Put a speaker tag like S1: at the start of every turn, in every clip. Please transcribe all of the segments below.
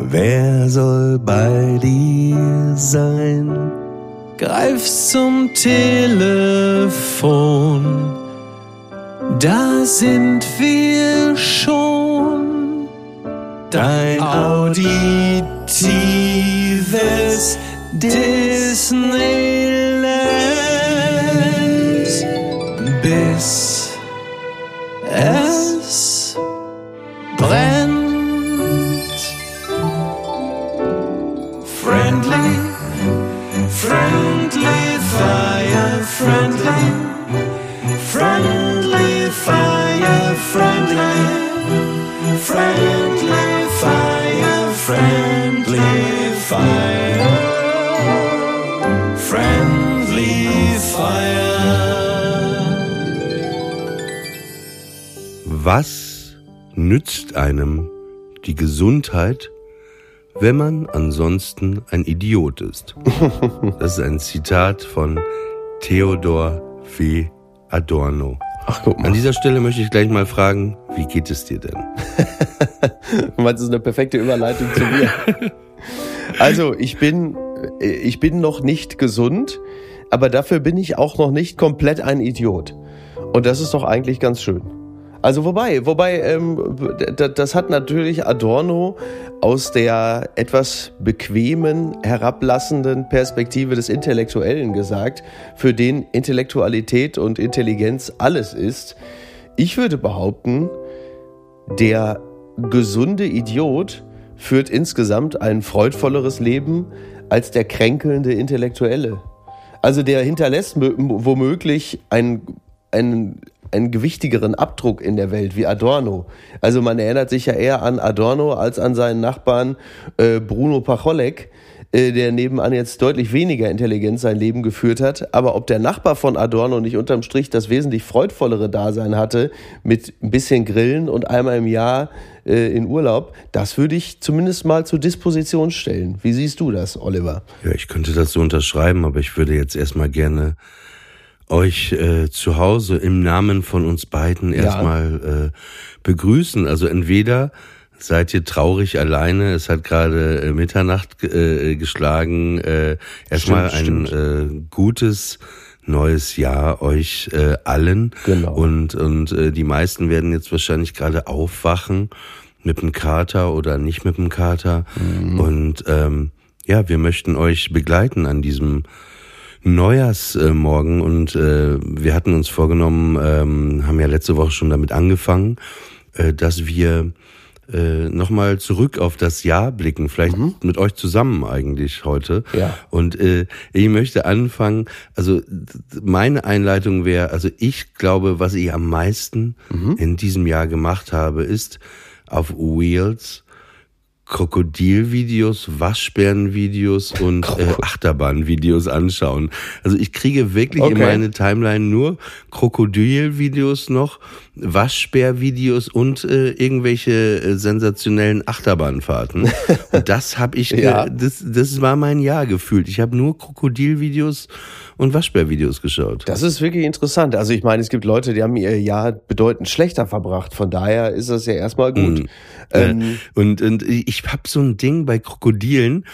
S1: Wer soll bei dir sein? Greif zum Telefon. Da sind wir schon. Dein auditives Disneyland. Bis es fire, friendly, friendly fire, friendly fire, friendly fire.
S2: Was nützt einem die Gesundheit, wenn man ansonsten ein Idiot ist? Das ist ein Zitat von Theodor W. Adorno.
S3: Ach, guck
S2: An
S3: mal.
S2: dieser Stelle möchte ich gleich mal fragen, wie geht es dir denn?
S3: Du meinst, das ist eine perfekte Überleitung zu mir. Also, ich bin, ich bin noch nicht gesund, aber dafür bin ich auch noch nicht komplett ein Idiot. Und das ist doch eigentlich ganz schön. Also wobei, wobei, ähm, das hat natürlich Adorno aus der etwas bequemen, herablassenden Perspektive des Intellektuellen gesagt, für den Intellektualität und Intelligenz alles ist. Ich würde behaupten, der gesunde Idiot führt insgesamt ein freudvolleres Leben als der kränkelnde Intellektuelle. Also der hinterlässt mö- womöglich einen, einen, einen gewichtigeren Abdruck in der Welt wie Adorno. Also man erinnert sich ja eher an Adorno als an seinen Nachbarn äh, Bruno Pacholek, äh, der nebenan jetzt deutlich weniger intelligent sein Leben geführt hat. Aber ob der Nachbar von Adorno nicht unterm Strich das wesentlich freudvollere Dasein hatte, mit ein bisschen Grillen und einmal im Jahr äh, in Urlaub, das würde ich zumindest mal zur Disposition stellen. Wie siehst du das, Oliver?
S2: Ja, ich könnte das so unterschreiben, aber ich würde jetzt erstmal gerne euch äh, zu Hause im Namen von uns beiden
S3: Ja.
S2: erstmal äh, begrüßen. Also entweder seid ihr traurig alleine, es hat gerade äh, Mitternacht äh, geschlagen, äh, erstmal ein äh, gutes neues Jahr euch äh, allen.
S3: Genau.
S2: Und, und äh, die meisten werden jetzt wahrscheinlich gerade aufwachen mit dem Kater oder nicht mit dem Kater. Und ähm, ja, wir möchten euch begleiten an diesem Neujahrsmorgen und äh, wir hatten uns vorgenommen, ähm, haben ja letzte Woche schon damit angefangen, äh, dass wir äh, nochmal zurück auf das Jahr blicken, vielleicht mit euch zusammen eigentlich heute.
S3: Ja.
S2: Und äh, ich möchte anfangen, also meine Einleitung wäre, also ich glaube, was ich am meisten in diesem Jahr gemacht habe, ist auf Wheels Krokodilvideos, Waschbärenvideos und äh, Achterbahnvideos anschauen. Also ich kriege wirklich in
S3: Okay.
S2: meine Timeline nur Krokodilvideos noch, Waschbärvideos und äh, irgendwelche äh, sensationellen Achterbahnfahrten. und das habe ich,
S3: Ja.
S2: das, das war mein Jahr gefühlt. Ich habe nur Krokodilvideos und Waschbärvideos geschaut.
S3: Das ist wirklich interessant. Also ich meine, es gibt Leute, die haben ihr Jahr bedeutend schlechter verbracht. Von daher ist das ja erstmal gut.
S2: Mhm.
S3: Ähm,
S2: Und, und ich habe so ein Ding bei Krokodilen.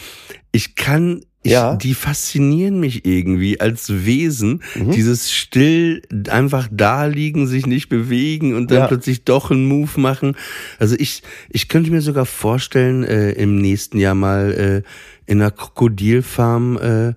S2: Ich kann, ich,
S3: Ja.
S2: die faszinieren mich irgendwie als Wesen.
S3: Mhm.
S2: Dieses still einfach da liegen, sich nicht bewegen und dann
S3: Ja.
S2: plötzlich doch einen Move machen. Also ich, ich könnte mir sogar vorstellen, äh, im nächsten Jahr mal äh, in einer Krokodilfarm äh,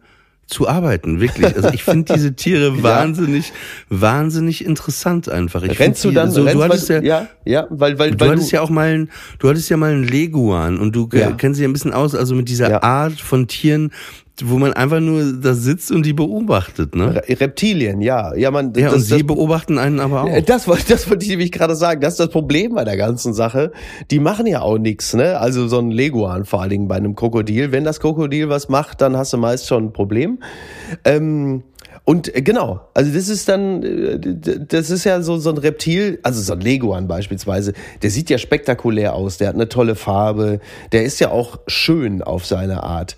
S2: zu arbeiten, wirklich. Also ich finde diese Tiere wahnsinnig, wahnsinnig interessant einfach. Ich
S3: rennst du dann,
S2: so,
S3: rennst,
S2: du hattest
S3: weil, ja, ja, weil, weil,
S2: Du
S3: weil
S2: hattest ja auch mal einen, du hattest ja mal einen Leguan und du
S3: Ja.
S2: kennst dich ja ein bisschen aus, also mit dieser
S3: Ja.
S2: Art von Tieren, wo man einfach nur da sitzt und die beobachtet, ne?
S3: Re- Reptilien, ja. Ja, man,
S2: Ja, und
S3: das,
S2: sie
S3: das,
S2: beobachten einen aber auch.
S3: Das wollte, das wollte ich nämlich gerade sagen. Das ist das Problem bei der ganzen Sache. Die machen ja auch nichts, ne? Also so ein Leguan vor allen Dingen bei einem Krokodil. Wenn das Krokodil was macht, dann hast du meist schon ein Problem. Ähm, und äh, genau, also das ist dann, äh, das ist ja so, so ein Reptil, also so ein Leguan beispielsweise, der sieht ja spektakulär aus, der hat eine tolle Farbe, der ist ja auch schön auf seine Art.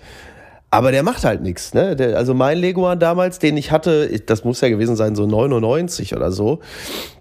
S3: Aber der macht halt nichts, ne? Der, also mein Leguan damals, den ich hatte, das muss ja gewesen sein, so 99 oder so,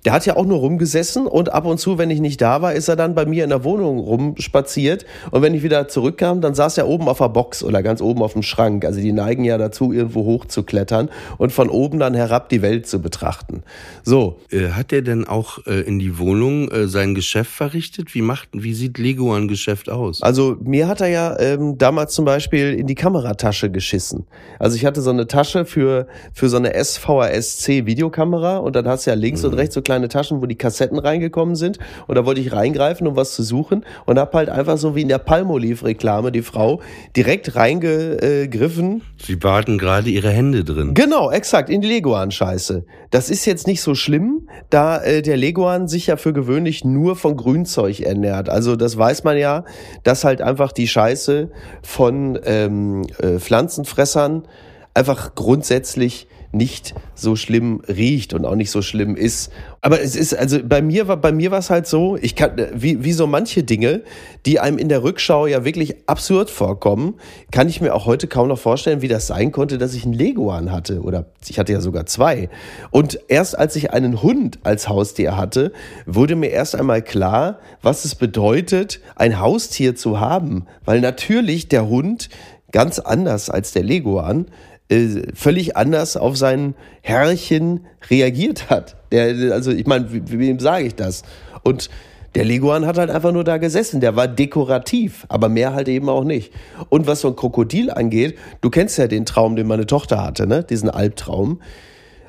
S3: der hat ja auch nur rumgesessen und ab und zu, wenn ich nicht da war, ist er dann bei mir in der Wohnung rumspaziert und wenn ich wieder zurückkam, dann saß er oben auf der Box oder ganz oben auf dem Schrank. Also die neigen ja dazu, irgendwo hoch zu klettern und von oben dann herab die Welt zu betrachten. So,
S2: Äh, Hat er denn auch äh, in die Wohnung äh, sein Geschäft verrichtet? Wie macht, wie sieht Leguan Geschäft aus?
S3: Also mir hat er ja ähm, damals zum Beispiel in die Kameratasche geschissen. Also ich hatte so eine Tasche für, für so eine SVHS-C Videokamera und dann hast du ja links und rechts so kleine Taschen, wo die Kassetten reingekommen sind und da wollte ich reingreifen, um was zu suchen und hab halt einfach so wie in der Palmolive-Reklame die Frau direkt reingegriffen
S2: Sie baden gerade ihre Hände drin.
S3: Genau, exakt, in die Leguan-Scheiße. Das ist jetzt nicht so schlimm, da äh, der Leguan sich ja für gewöhnlich nur von Grünzeug ernährt. Also das weiß man ja, dass halt einfach die Scheiße von ähm, äh, Pflanzenfressern einfach grundsätzlich nicht so schlimm riecht und auch nicht so schlimm ist. Aber es ist, also bei mir war, bei mir war es halt so, ich kann, wie, wie so manche Dinge, die einem in der Rückschau ja wirklich absurd vorkommen, kann ich mir auch heute kaum noch vorstellen, wie das sein konnte, dass ich einen Leguan hatte. Oder ich hatte ja sogar zwei. Und erst als ich einen Hund als Haustier hatte, wurde mir erst einmal klar, was es bedeutet, ein Haustier zu haben. Weil natürlich der Hund ganz anders als der Leguan äh, völlig anders auf sein Herrchen reagiert hat. Der, also ich meine, wem sage ich das? Und der Leguan hat halt einfach nur da gesessen. Der war dekorativ, aber mehr halt eben auch nicht. Und was so ein Krokodil angeht, du kennst ja den Traum, den meine Tochter hatte, ne? Diesen Albtraum.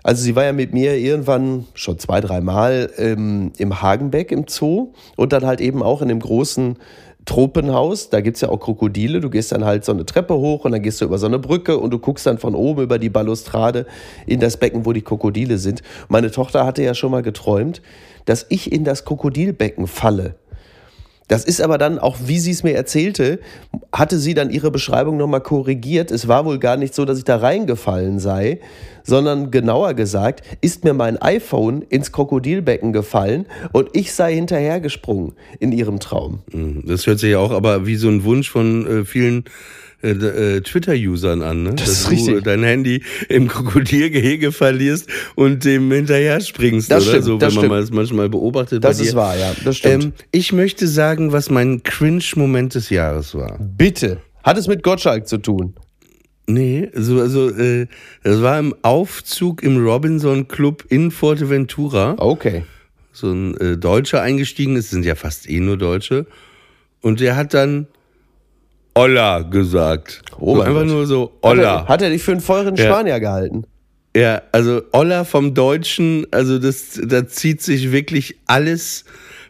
S3: Also sie war ja mit mir irgendwann schon zwei, dreimal ähm, im Hagenbeck im Zoo und dann halt eben auch in dem großen Tropenhaus. Da gibt's ja auch Krokodile. Du gehst dann halt so eine Treppe hoch und dann gehst du über so eine Brücke und du guckst dann von oben über die Balustrade in das Becken, wo die Krokodile sind. Meine Tochter hatte ja schon mal geträumt, dass ich in das Krokodilbecken falle. Das ist aber dann auch, wie sie es mir erzählte, hatte sie dann ihre Beschreibung nochmal korrigiert. Es war wohl gar nicht so, dass ich da reingefallen sei, sondern genauer gesagt, ist mir mein iPhone ins Krokodilbecken gefallen und ich sei hinterhergesprungen in ihrem Traum.
S2: Mhm. Das hört sich ja auch aber wie so ein Wunsch von äh, vielen äh, äh, Twitter-Usern an, ne?
S3: Das ist
S2: Dass
S3: richtig.
S2: du dein Handy im Krokodilgehege verlierst und dem hinterher springst,
S3: Das
S2: oder?
S3: stimmt,
S2: so, wenn man mal das manchmal beobachtet.
S3: Das ist wahr, ja, das stimmt.
S2: Ähm, ich möchte sagen, was mein Cringe-Moment des Jahres war.
S3: Bitte. Hat es mit Gottschalk zu tun?
S2: Nee, so, also, äh, das war im Aufzug im Robinson Club in Forteventura.
S3: Okay.
S2: so ein äh, Deutscher eingestiegen ist, sind ja fast eh nur Deutsche. Und der hat dann Olla gesagt.
S3: Oh
S2: so einfach
S3: Gott.
S2: nur so
S3: Hat
S2: Olla.
S3: er, hat er dich für einen feuren
S2: Ja.
S3: Spanier gehalten?
S2: Ja, also Olla vom Deutschen, also das, da zieht sich wirklich alles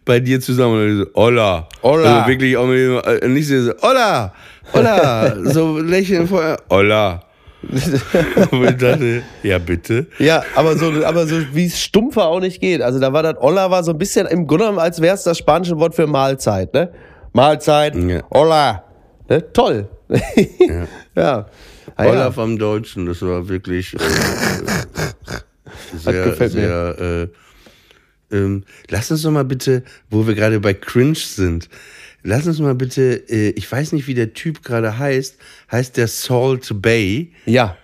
S2: bei dir zusammen. Olla.
S3: Olla.
S2: Also wirklich auch mit, dem- äh, nicht so, Olla, Olla, so lächeln vorher, Olla. Und ich dachte, ja bitte.
S3: Ja, aber so, aber so wie es stumpfer auch nicht geht. Also da war das Olla war so ein bisschen im Grunde genommen, als wäre es das spanische Wort für Mahlzeit, ne? Mahlzeit,
S2: Ja.
S3: Olla. Ne? Toll. Ja. ja. Ah, ja.
S2: vom Deutschen, das war wirklich äh, sehr,
S3: gefällt mir.
S2: sehr. Äh, ähm, lass uns doch mal bitte, wo wir gerade bei Cringe sind, lass uns mal bitte, äh, ich weiß nicht, wie der Typ gerade heißt, heißt der Salt Bay.
S3: ja.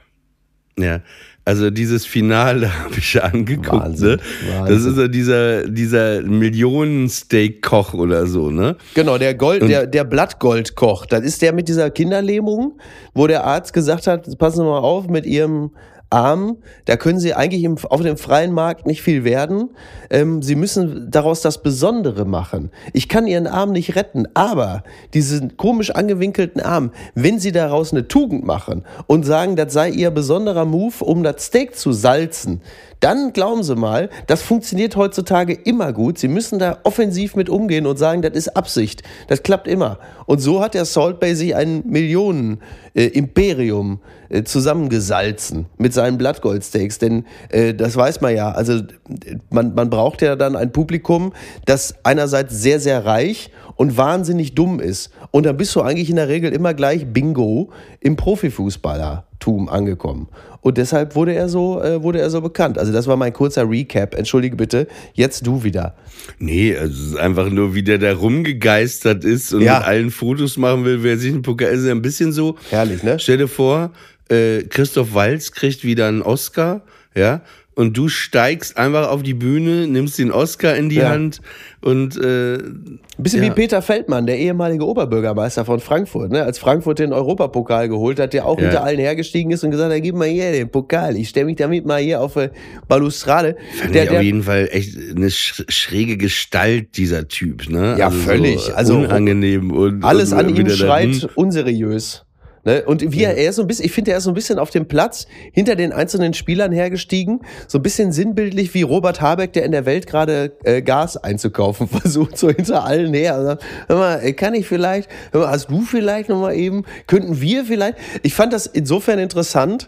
S2: Ja. Also dieses Finale habe ich angeguckt,
S3: Wahnsinn,
S2: ne? Das
S3: Wahnsinn.
S2: ist ja dieser, dieser Millionen-Steak-Koch oder so, ne?
S3: Genau, der Gold, der, der Blattgoldkoch. Das ist der mit dieser Kinderlähmung, wo der Arzt gesagt hat, passen Sie mal auf mit Ihrem Arm, da können Sie eigentlich im, auf dem freien Markt nicht viel werden. Ähm, Sie müssen daraus das Besondere machen. Ich kann Ihren Arm nicht retten, aber diesen komisch angewinkelten Arm, wenn Sie daraus eine Tugend machen und sagen, das sei Ihr besonderer Move, um das Steak zu salzen, dann glauben Sie mal, das funktioniert heutzutage immer gut. Sie müssen da offensiv mit umgehen und sagen, das ist Absicht. Das klappt immer. Und so hat der Salt Bay sich ein Millionen-Imperium äh, zusammengesalzen mit seinen Blattgoldsteaks. Denn äh, das weiß man ja. Also man, man braucht ja dann ein Publikum, das einerseits sehr, sehr reich und wahnsinnig dumm ist. Und dann bist du eigentlich in der Regel immer gleich Bingo im Profifußballertum angekommen. Und deshalb wurde er so, äh, wurde er so bekannt. Also das war mein kurzer Recap. Entschuldige bitte. Jetzt du wieder.
S2: Nee, also es ist einfach nur, wie der da rumgegeistert ist und
S3: Ja.
S2: mit allen Fotos machen will, wer sich einen Pokal ist. ja Ein bisschen so.
S3: Herrlich, ne?
S2: Stell dir vor, äh, Christoph Walz kriegt wieder einen Oscar, ja, und du steigst einfach auf die Bühne, nimmst den Oscar in die
S3: Ja.
S2: Hand und äh,
S3: Ein bisschen
S2: Ja.
S3: wie Peter Feldmann, der ehemalige Oberbürgermeister von Frankfurt. Ne? Als Frankfurt den Europapokal geholt hat, der auch
S2: Ja.
S3: hinter allen hergestiegen ist und gesagt hat, gib mal hier den Pokal. Ich stelle mich damit mal hier auf äh, Balustrade.
S2: fand
S3: Der,
S2: ich auf
S3: der,
S2: jeden Fall echt eine sch schräge Gestalt, dieser Typ, ne?
S3: Ja, völlig.
S2: So
S3: Also,
S2: unangenehm und
S3: alles
S2: und
S3: an ihm schreit
S2: hm.
S3: unseriös. Ne? Und wie er, er ist so ein bisschen, ich finde, er ist so ein bisschen auf dem Platz hinter den einzelnen Spielern hergestiegen, so ein bisschen sinnbildlich wie Robert Habeck, der in der Welt gerade äh, Gas einzukaufen versucht, so hinter allen her. Sagt, hör mal, äh, kann ich vielleicht, hör mal, hast du vielleicht noch mal eben, könnten wir vielleicht? Ich fand das insofern interessant,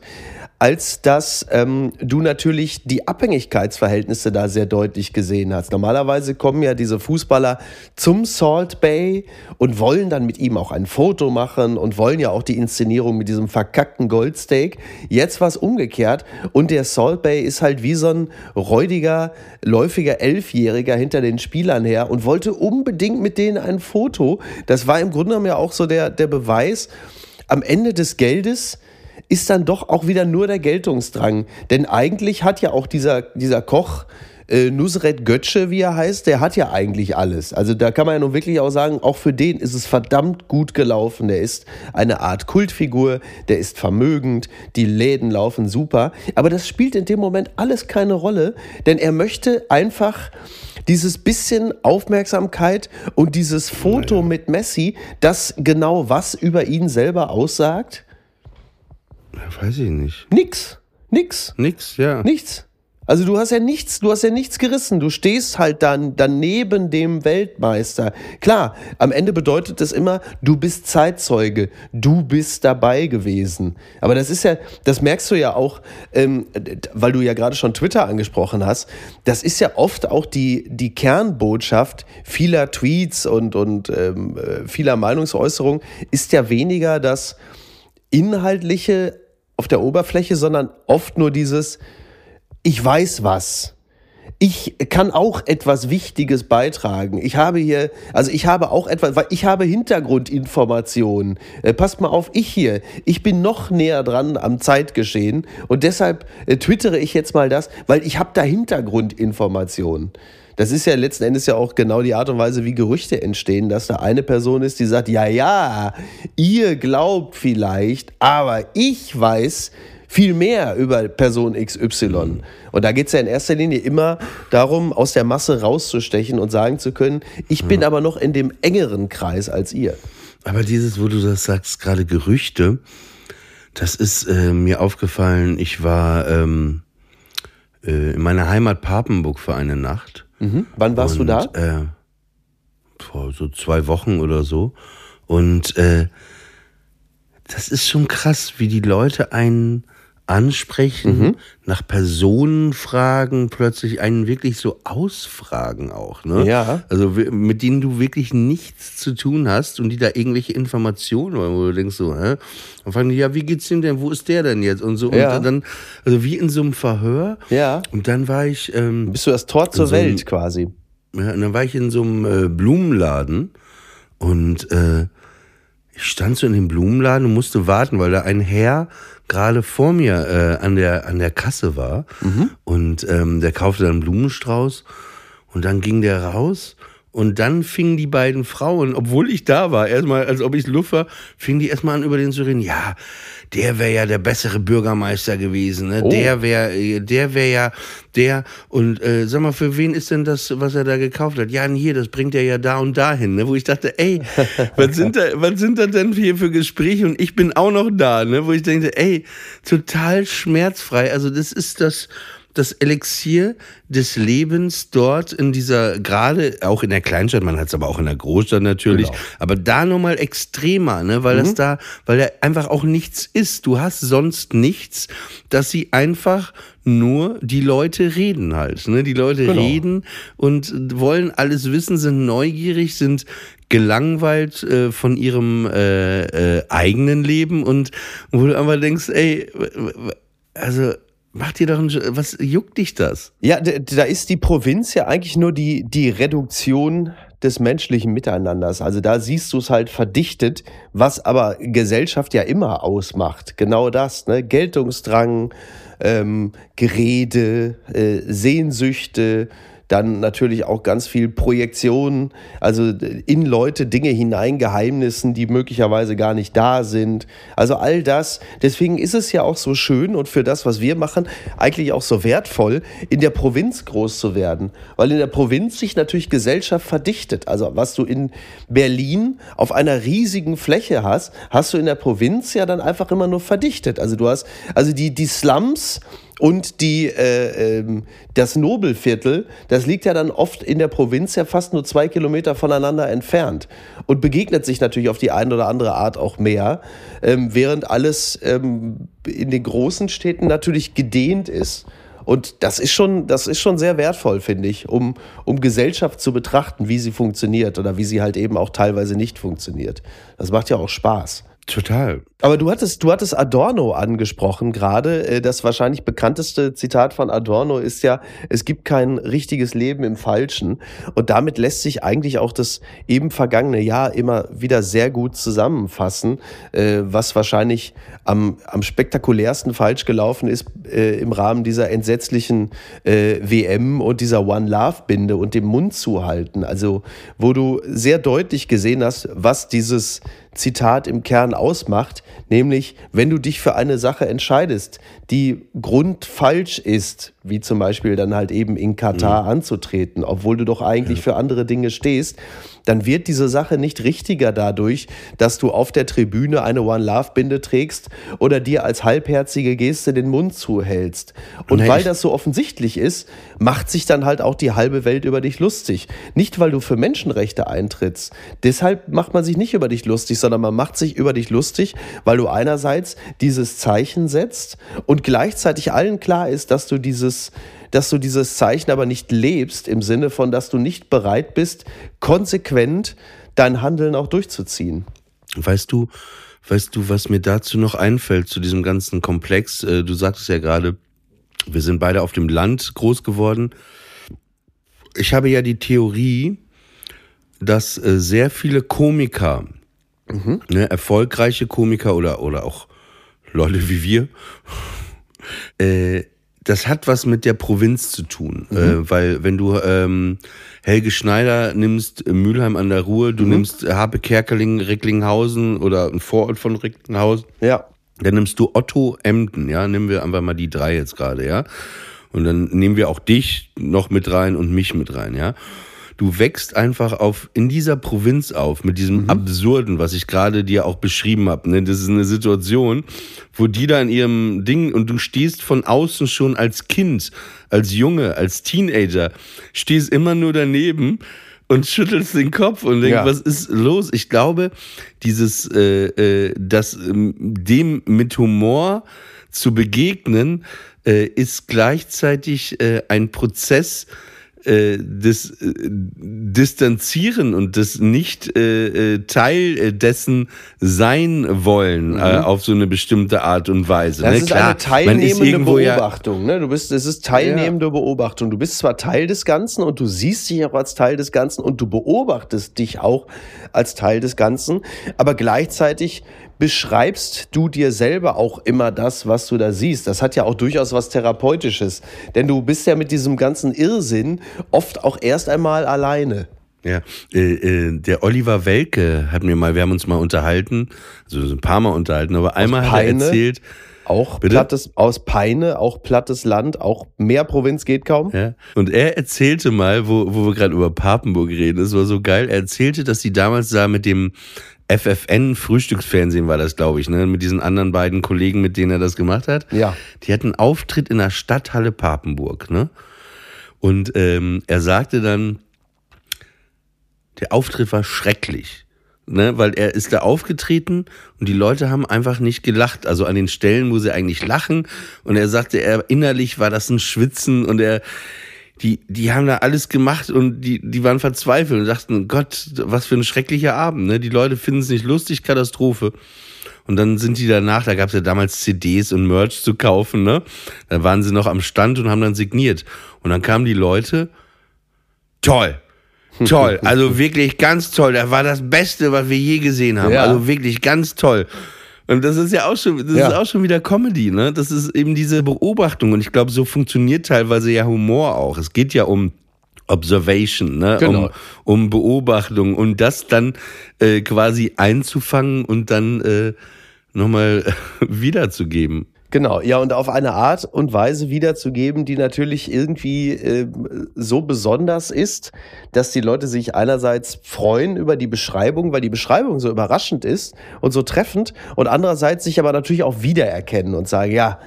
S3: als dass ähm, du natürlich die Abhängigkeitsverhältnisse da sehr deutlich gesehen hast. Normalerweise kommen ja diese Fußballer zum Salt Bay und wollen dann mit ihm auch ein Foto machen und wollen ja auch die Inszenierung mit diesem verkackten Goldsteak. Jetzt war es umgekehrt und der Salt Bay ist halt wie so ein räudiger, läufiger Elfjähriger hinter den Spielern her und wollte unbedingt mit denen ein Foto. Das war im Grunde genommen ja auch so der, der Beweis, am Ende des Geldes ist dann doch auch wieder nur der Geltungsdrang. Denn eigentlich hat ja auch dieser, dieser Koch, äh, Nusret Götze, wie er heißt, der hat ja eigentlich alles. Also da kann man ja nun wirklich auch sagen, auch für den ist es verdammt gut gelaufen. Der ist eine Art Kultfigur, der ist vermögend, die Läden laufen super. Aber das spielt in dem Moment alles keine Rolle, denn er möchte einfach dieses bisschen Aufmerksamkeit und dieses Foto mit Messi, das genau was über ihn selber aussagt?
S2: Weiß ich nicht.
S3: Nix. Nix.
S2: Nix, ja.
S3: Nichts. Also du hast ja nichts, du hast ja nichts gerissen. Du stehst halt dann daneben dem Weltmeister. Klar, am Ende bedeutet es immer, du bist Zeitzeuge, du bist dabei gewesen. Aber das ist ja, das merkst du ja auch, ähm, weil du ja gerade schon Twitter angesprochen hast. Das ist ja oft auch die die Kernbotschaft vieler Tweets und und ähm, äh, vieler Meinungsäußerungen ist ja weniger das inhaltliche auf der Oberfläche, sondern oft nur dieses ich weiß was. Ich kann auch etwas Wichtiges beitragen. Ich habe hier, also ich habe auch etwas, weil ich habe Hintergrundinformationen. Äh, passt mal auf, ich hier, ich bin noch näher dran am Zeitgeschehen und deshalb äh, twittere ich jetzt mal das, weil ich habe da Hintergrundinformationen. Das ist ja letzten Endes ja auch genau die Art und Weise, wie Gerüchte entstehen, dass da eine Person ist, die sagt, ja, ja, ihr glaubt vielleicht, aber ich weiß viel mehr über Person XY. Und da geht es ja in erster Linie immer darum, aus der Masse rauszustechen und sagen zu können, ich bin aber noch in dem engeren Kreis als ihr.
S2: Aber dieses, wo du das sagst, gerade Gerüchte, das ist äh, mir aufgefallen. Ich war ähm, äh, in meiner Heimat Papenburg für eine Nacht.
S3: Wann warst du
S2: Und,
S3: da?
S2: Äh, vor so zwei Wochen oder so. Und äh, das ist schon krass, wie die Leute einen ansprechen,
S3: Mhm.
S2: nach Personen fragen, plötzlich einen wirklich so ausfragen auch. Ne?
S3: Ja.
S2: Also mit denen du wirklich nichts zu tun hast und die da irgendwelche Informationen wollen, wo du denkst so, hä? Dann fragen die, ja, wie geht's dem denn? Wo ist der denn jetzt? Und so.
S3: Ja.
S2: Und dann, also wie in so einem Verhör.
S3: Ja.
S2: Und dann war ich, ähm,
S3: Bist du das Tor zur
S2: so ein-
S3: Welt quasi?
S2: ja, und dann war ich in so einem äh, Blumenladen und äh, ich stand so in dem Blumenladen und musste warten, weil da ein Herr gerade vor mir äh, an der an der Kasse war. Und ähm, der kaufte dann einen Blumenstrauß. Und dann ging der raus. Und dann fingen die beiden Frauen, obwohl ich da war, erstmal, als ob ich Luft war, fingen die erstmal an über den zu reden. Ja, der wäre ja der bessere Bürgermeister gewesen, ne?
S3: Oh.
S2: Der wäre, der wäre ja der. Und äh, sag mal, für wen ist denn das, was er da gekauft hat? Ja, hier, das bringt er ja da und dahin, ne? Wo ich dachte, ey, was sind da, was sind da denn hier für Gespräche? Und ich bin auch noch da, ne? Wo ich denke, ey, total schmerzfrei. Also das ist das das Elixier des Lebens dort in dieser, gerade auch in der Kleinstadt, man hat es aber auch in der Großstadt natürlich,
S3: Genau.
S2: aber da nochmal extremer, ne, weil das da, weil da einfach auch nichts ist. Du hast sonst nichts, dass sie einfach nur die Leute reden halt, ne? Die Leute
S3: Genau.
S2: reden und wollen alles wissen, sind neugierig, sind gelangweilt äh, von ihrem äh, äh, eigenen Leben und wo du einfach denkst, ey, also mach dir doch ein, was juckt dich das?
S3: Ja, da ist die Provinz ja eigentlich nur die, die Reduktion des menschlichen Miteinanders. Also da siehst du es halt verdichtet, was aber Gesellschaft ja immer ausmacht. Genau das, ne? Geltungsdrang, ähm, Gerede, äh, Sehnsüchte, dann natürlich auch ganz viel Projektion, also in Leute Dinge hinein, Geheimnissen, die möglicherweise gar nicht da sind. Also all das. Deswegen ist es ja auch so schön und für das, was wir machen, eigentlich auch so wertvoll, in der Provinz groß zu werden. Weil in der Provinz sich natürlich Gesellschaft verdichtet. Also was du in Berlin auf einer riesigen Fläche hast, hast du in der Provinz ja dann einfach immer nur verdichtet. Also du hast, also die, die Slums, und die, äh, ähm, das Nobelviertel, das liegt ja dann oft in der Provinz ja fast nur zwei Kilometer voneinander entfernt und begegnet sich natürlich auf die eine oder andere Art auch mehr, ähm, während alles ähm, in den großen Städten natürlich gedehnt ist. Und das ist schon, das ist schon sehr wertvoll, finde ich, um, um Gesellschaft zu betrachten, wie sie funktioniert oder wie sie halt eben auch teilweise nicht funktioniert. Das macht ja auch Spaß.
S2: Total.
S3: Aber du hattest, du hattest Adorno angesprochen gerade. Äh, Das wahrscheinlich bekannteste Zitat von Adorno ist ja, es gibt kein richtiges Leben im Falschen. Und damit lässt sich eigentlich auch das eben vergangene Jahr immer wieder sehr gut zusammenfassen, äh, was wahrscheinlich am, am spektakulärsten falsch gelaufen ist äh, im Rahmen dieser entsetzlichen WM und dieser One Love Binde und dem Mund zuhalten. Also, wo du sehr deutlich gesehen hast, was dieses Zitat im Kern ausmacht, nämlich wenn du dich für eine Sache entscheidest, die grundfalsch ist, wie zum Beispiel dann halt eben in Katar anzutreten, obwohl du doch eigentlich für andere Dinge stehst, dann wird diese Sache nicht richtiger dadurch, dass du auf der Tribüne eine One Love Binde trägst oder dir als halbherzige Geste den Mund zuhältst. Und
S2: Nee,
S3: weil das so offensichtlich ist, macht sich dann halt auch die halbe Welt über dich lustig. Nicht, weil du für Menschenrechte eintrittst. Deshalb macht man sich nicht über dich lustig, sondern man macht sich über dich lustig, weil du einerseits dieses Zeichen setzt und gleichzeitig allen klar ist, dass du dieses dass du dieses Zeichen aber nicht lebst, im Sinne von, dass du nicht bereit bist, konsequent dein Handeln auch durchzuziehen.
S2: Weißt du, weißt du, was mir dazu noch einfällt, zu diesem ganzen Komplex? Äh, Du sagtest ja gerade, wir sind beide auf dem Land groß geworden. Ich habe ja die Theorie, dass äh, sehr viele Komiker, ne, erfolgreiche Komiker oder, oder auch Leute wie wir, äh, das hat was mit der Provinz zu tun. Äh, weil wenn du ähm, Helge Schneider nimmst, äh, Mülheim an der Ruhr, du nimmst Habe Kerkeling, Recklinghausen oder ein Vorort von Recklinghausen,
S3: Ja.
S2: dann nimmst du Otto Emden, ja, nehmen wir einfach mal die drei jetzt gerade, ja. Und dann nehmen wir auch dich noch mit rein und mich mit rein, ja. Du wächst einfach auf in dieser Provinz auf mit diesem absurden, was ich gerade dir auch beschrieben habe. Ne? Das ist eine Situation, wo die da in ihrem Ding und du stehst von außen schon als Kind, als Junge, als Teenager, stehst immer nur daneben und schüttelst den Kopf und denkst,
S3: Ja.
S2: was ist los? Ich glaube, dieses, äh, äh, das ähm, dem mit Humor zu begegnen, äh, ist gleichzeitig äh, ein Prozess äh, des äh, Distanzieren und des nicht äh, äh, Teil dessen sein wollen äh, auf so eine bestimmte Art und Weise.
S3: Das
S2: ne?
S3: ist
S2: Klar,
S3: eine teilnehmende
S2: ja-
S3: Beobachtung. Ne? Du bist, es ist teilnehmende Beobachtung. Du bist zwar Teil des Ganzen und du siehst dich auch als Teil des Ganzen und du beobachtest dich auch als Teil des Ganzen, aber gleichzeitig beschreibst du dir selber auch immer das, was du da siehst. Das hat ja auch durchaus was Therapeutisches, denn du bist ja mit diesem ganzen Irrsinn oft auch erst einmal alleine.
S2: Ja, äh, äh, der Oliver Welke hat mir mal, wir haben uns mal unterhalten, also so ein paar Mal unterhalten, aber einmal hat er
S3: Peine?
S2: erzählt,
S3: Auch
S2: Bitte?
S3: plattes, aus Peine, auch plattes Land, auch mehr Provinz geht kaum.
S2: Ja. Und er erzählte mal, wo, wo wir gerade über Papenburg reden, das war so geil, er erzählte, dass sie damals da mit dem FFN Frühstücksfernsehen war das, glaube ich, ne? Mit diesen anderen beiden Kollegen, mit denen er das gemacht hat.
S3: Ja.
S2: Die hatten einen Auftritt in der Stadthalle Papenburg, ne? Und ähm, er sagte dann, der Auftritt war schrecklich. Ne, weil er ist da aufgetreten und die Leute haben einfach nicht gelacht. Also an den Stellen, wo sie eigentlich lachen. Und er sagte, er innerlich war das ein Schwitzen und er, die, die haben da alles gemacht und die, die waren verzweifelt und dachten, Gott, was für ein schrecklicher Abend. Ne? Die Leute finden es nicht lustig, Katastrophe. Und dann sind die danach, da gab es ja damals CDs und Merch zu kaufen, ne? Da waren sie noch am Stand und haben dann signiert. Und dann kamen die Leute, toll, toll, also wirklich ganz toll. Das war das Beste, was wir je gesehen haben.
S3: Ja.
S2: Also wirklich ganz toll. Und das ist ja auch schon, das
S3: Ja.
S2: ist auch schon wieder Comedy, ne? Das ist eben diese Beobachtung. Und ich glaube, so funktioniert teilweise ja Humor auch. Es geht ja um Observation, ne?
S3: Genau.
S2: um, um Beobachtung und das dann äh, quasi einzufangen und dann äh, nochmal wiederzugeben.
S3: Genau, ja, und auf eine Art und Weise wiederzugeben, die natürlich irgendwie äh, so besonders ist, dass die Leute sich einerseits freuen über die Beschreibung, weil die Beschreibung so überraschend ist und so treffend, und andererseits sich aber natürlich auch wiedererkennen und sagen, ja,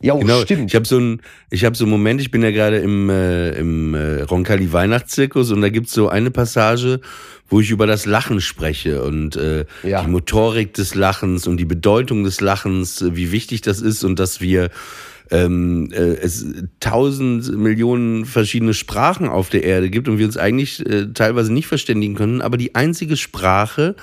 S3: ja,
S2: Genau,
S3: stimmt.
S2: ich habe so ein, ich habe so einen Moment, ich bin ja gerade im, äh, im äh, Roncalli Weihnachtszirkus und da gibt's so eine Passage, wo ich über das Lachen spreche und äh,
S3: Ja.
S2: die Motorik des Lachens und die Bedeutung des Lachens, wie wichtig das ist und dass wir ähm, äh, es tausend Millionen verschiedene Sprachen auf der Erde gibt und wir uns eigentlich äh, teilweise nicht verständigen können, aber die einzige Sprache,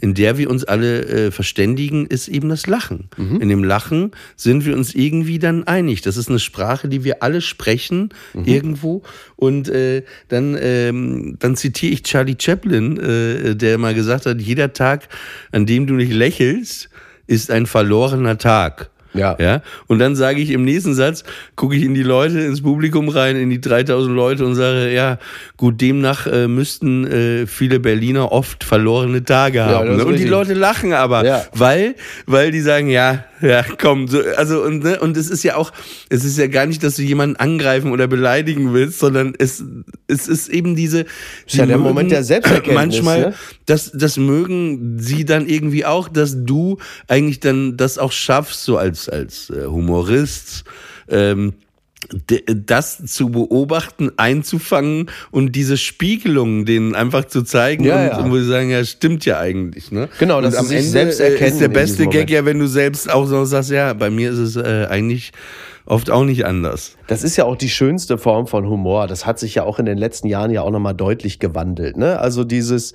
S2: in der wir uns alle äh, verständigen, ist eben das Lachen. In dem Lachen sind wir uns irgendwie dann einig. Das ist eine Sprache, die wir alle sprechen irgendwo. Und äh, dann, ähm, dann zitiere ich Charlie Chaplin, äh, der mal gesagt hat, jeder Tag, an dem du nicht lächelst, ist ein verlorener Tag.
S3: Ja.
S2: Ja. Und dann sage ich im nächsten Satz, gucke ich in die Leute, ins Publikum rein, in die 3000 Leute und sage, ja, gut, demnach äh, müssten äh, viele Berliner oft verlorene Tage
S3: Ja,
S2: haben.
S3: ist
S2: ne? Und die. Leute lachen aber,
S3: Ja.
S2: weil, weil die sagen, ja, ja, komm, so, also und ne, und es ist ja auch, es ist ja gar nicht, dass du jemanden angreifen oder beleidigen willst, sondern es, es ist eben diese,
S3: ja
S2: sie
S3: der Moment der Selbsterkenntnis,
S2: Manchmal,
S3: ne?
S2: das, das mögen sie dann irgendwie auch, dass du eigentlich dann das auch schaffst, so als, als äh, Humorist, ähm, das zu beobachten, einzufangen und diese Spiegelungen denen einfach zu zeigen
S3: Ja,
S2: und,
S3: ja.
S2: und wo sie sagen, ja, stimmt ja eigentlich. Ne?
S3: Genau, sie
S2: am Ende
S3: selbst erkennen
S2: ist der beste Gag ja, wenn du selbst auch so sagst, ja, bei mir ist es äh, eigentlich oft auch nicht anders.
S3: Das ist ja auch die schönste Form von Humor. Das hat sich ja auch in den letzten Jahren ja auch nochmal deutlich gewandelt. Ne? Also dieses,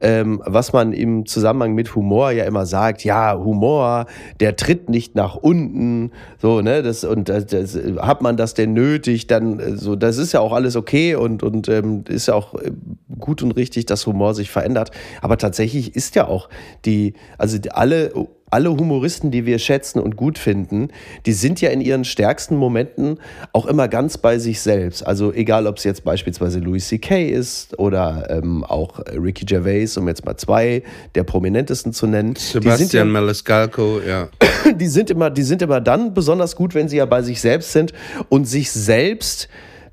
S3: ähm, was man im Zusammenhang mit Humor ja immer sagt, ja, Humor, der tritt nicht nach unten, so, ne, das, und das, das, hat man das denn nötig, dann, äh, so, das ist ja auch alles okay und, und ähm, ist ja auch äh, gut und richtig, dass Humor sich verändert. Aber tatsächlich ist ja auch die, also alle, alle Humoristen, die wir schätzen und gut finden, die sind ja in ihren stärksten Momenten auch immer ganz bei sich selbst. Also egal, ob es jetzt beispielsweise Louis C.K. ist oder ähm, auch Ricky Gervais, um jetzt mal zwei der prominentesten zu nennen.
S2: Sebastian
S3: ja,
S2: Maniscalco, ja.
S3: die sind immer, die sind immer dann besonders gut, wenn sie ja bei sich selbst sind und sich selbst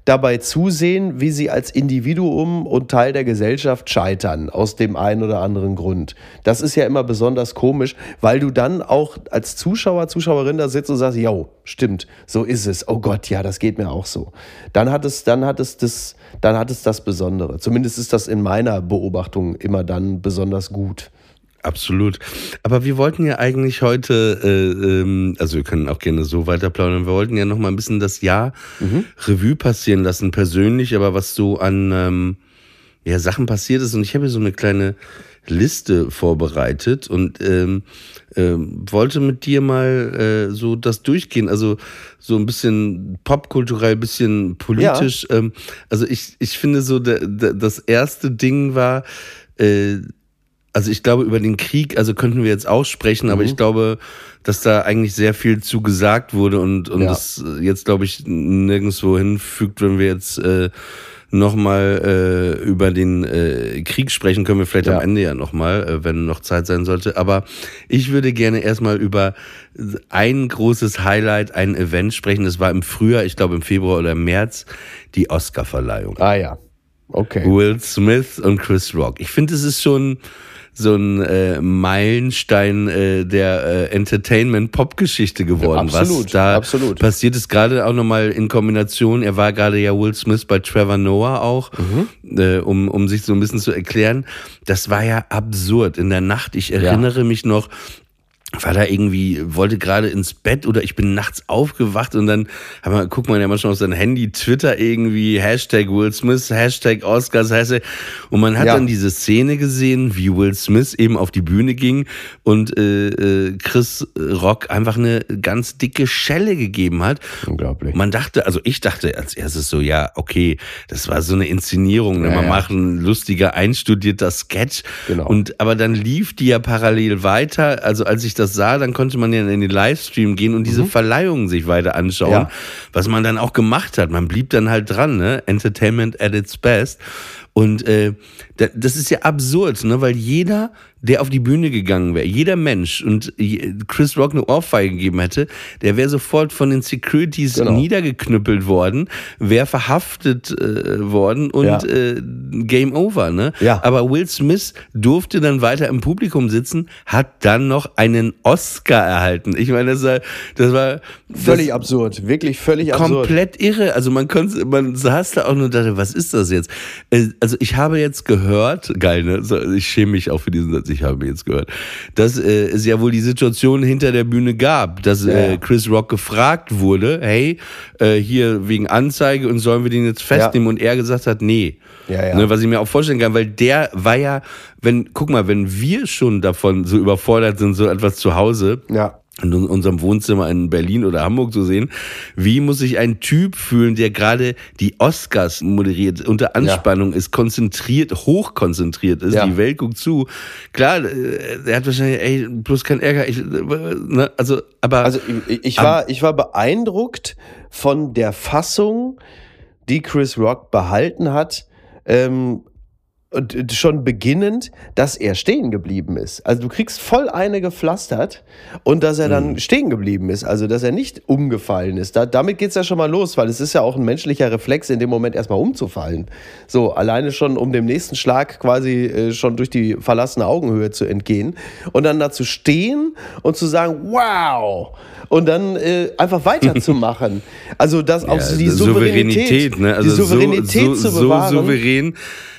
S3: dabei zusehen, wie sie als Individuum und Teil der Gesellschaft scheitern, aus dem einen oder anderen Grund. Das ist ja immer besonders komisch, weil du dann auch als Zuschauer, Zuschauerin da sitzt und sagst, jo, stimmt, so ist es. Oh Gott, ja, das geht mir auch so. Dann hat es, dann hat es das, dann hat es das Besondere. Zumindest ist das in meiner Beobachtung immer dann besonders gut.
S2: Absolut. Aber wir wollten ja eigentlich heute, äh, ähm, also wir können auch gerne so weiter plaudern, wir wollten ja noch mal ein bisschen das Jahr Revue passieren lassen, persönlich, aber was so an ähm, ja, Sachen passiert ist. Und ich habe hier so eine kleine Liste vorbereitet und ähm, ähm, wollte mit dir mal äh, so das durchgehen. Also so ein bisschen popkulturell, bisschen politisch. Ähm, also ich, ich finde so, der, der, das erste Ding war, äh, also ich glaube, über den Krieg, also könnten wir jetzt aussprechen, aber ich glaube, dass da eigentlich sehr viel zu gesagt wurde und, und
S3: Ja.
S2: das jetzt, glaube ich, nirgendwo hinfügt, wenn wir jetzt äh, nochmal äh, über den äh, Krieg sprechen, können wir vielleicht
S3: Ja.
S2: am Ende ja nochmal, äh, wenn noch Zeit sein sollte. Aber ich würde gerne erstmal über ein großes Highlight, ein Event sprechen. Das war im Frühjahr, ich glaube im Februar oder im März, die Oscarverleihung.
S3: Ah ja, okay.
S2: Will Smith und Chris Rock. Ich finde, es ist schon so ein äh, Meilenstein äh, der äh, Entertainment-Pop-Geschichte geworden.
S3: Absolut,
S2: Was da
S3: absolut.
S2: passiert ist gerade auch nochmal in Kombination. Er war gerade ja Will Smith bei Trevor Noah auch,
S3: Mhm.
S2: äh, um, um sich so ein bisschen zu erklären. Das war ja absurd. In der Nacht, ich erinnere mich noch, war da irgendwie, wollte gerade ins Bett oder ich bin nachts aufgewacht und dann man, guckt man ja manchmal auf sein Handy, Twitter irgendwie, Hashtag Will Smith, Hashtag Oscars, Hashtag, und man hat
S3: Ja.
S2: dann diese Szene gesehen, wie Will Smith eben auf die Bühne ging und äh, äh, Chris Rock einfach eine ganz dicke Schelle gegeben hat.
S3: Unglaublich.
S2: Man dachte, also ich dachte als erstes so, ja, okay, das war so eine Inszenierung, ne?
S3: Ja,
S2: man
S3: ja.
S2: macht ein lustiger, einstudierter Sketch.
S3: Genau.
S2: Und aber dann lief die ja parallel weiter. Also als ich das sah, dann konnte man ja in den Livestream gehen und diese Verleihungen sich weiter anschauen,
S3: Mhm. Ja.
S2: was man dann auch gemacht hat. Man blieb dann halt dran, ne? Entertainment at its best. Und äh, da- das ist ja absurd, ne? weil jeder, der auf die Bühne gegangen wäre, jeder Mensch und Chris Rock eine Ohrfeige gegeben hätte, der wäre sofort von den Securities
S3: Genau.
S2: niedergeknüppelt worden, wäre verhaftet äh, worden und
S3: Ja.
S2: äh, Game Over. Ne?
S3: Ja.
S2: Aber Will Smith durfte dann weiter im Publikum sitzen, hat dann noch einen Oscar erhalten. Ich meine, das war, das war
S3: Völlig
S2: das,
S3: absurd. Wirklich völlig absurd.
S2: komplett irre. Also man konnte, man saß da auch nur und dachte, was ist das jetzt? Äh, Also ich habe jetzt gehört, geil, ne? Ich schäme mich auch für diesen Satz, ich habe jetzt gehört, dass äh, es ja wohl die Situation hinter der Bühne gab, dass äh,
S3: Ja.
S2: Chris Rock gefragt wurde, hey, äh, hier wegen Anzeige und sollen wir den jetzt festnehmen? Und er gesagt hat, nee.
S3: Ja, ja.
S2: Ne, was ich mir auch vorstellen kann, weil der war ja, wenn, guck mal, wenn wir schon davon so überfordert sind, so etwas zu Hause,
S3: Ja.
S2: In unserem Wohnzimmer in Berlin oder Hamburg zu sehen. Wie muss sich ein Typ fühlen, der gerade die Oscars moderiert, unter Anspannung ist, konzentriert, hochkonzentriert ist,
S3: Ja.
S2: die Welt guckt zu. Klar, äh, er hat wahrscheinlich, ey, bloß kein Ärger, ich, ne, also, aber,
S3: Also ich, ich war, ich war beeindruckt von der Fassung, die Chris Rock behalten hat. Ähm, und schon beginnend, dass er stehen geblieben ist. Also du kriegst voll eine gepflastert und dass er dann stehen geblieben ist, also dass er nicht umgefallen ist. Da, damit geht's ja schon mal los, weil es ist ja auch ein menschlicher Reflex, in dem Moment erstmal umzufallen. So, alleine schon, um dem nächsten Schlag quasi äh, schon durch die verlassene Augenhöhe zu entgehen und dann da zu stehen und zu sagen, wow! Und dann äh, einfach weiterzumachen. Also das auch
S2: ja,
S3: die Souveränität,
S2: ne? Also
S3: die Souveränität
S2: so, so,
S3: zu bewahren.
S2: So souverän.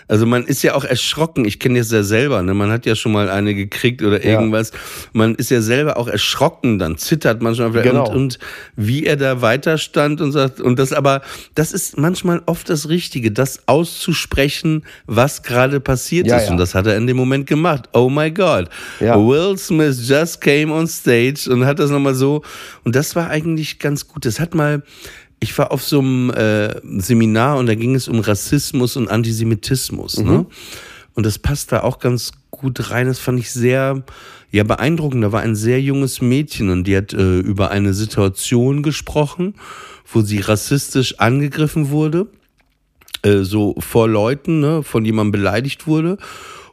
S2: Also man ist ja auch erschrocken. Ich kenne das ja selber. Ne? Man hat ja schon mal eine gekriegt oder
S3: Ja.
S2: irgendwas. Man ist ja selber auch erschrocken. Dann zittert manchmal vielleicht.
S3: Genau.
S2: und, und wie er da weiter stand und sagt und das aber das ist manchmal oft das Richtige, das auszusprechen, was gerade passiert
S3: Ja,
S2: ist.
S3: ja.
S2: Und das hat er in dem Moment gemacht. Oh my God.
S3: Ja.
S2: Will Smith just came on stage und hat das nochmal so. Und das war eigentlich ganz gut. Das hat mal, ich war auf so einem äh, Seminar und da ging es um Rassismus und Antisemitismus. Ne? Und das passt da auch ganz gut rein. Das fand ich sehr ja, beeindruckend. Da war ein sehr junges Mädchen und die hat äh, über eine Situation gesprochen, wo sie rassistisch angegriffen wurde äh, so vor Leuten, ne, von jemandem beleidigt wurde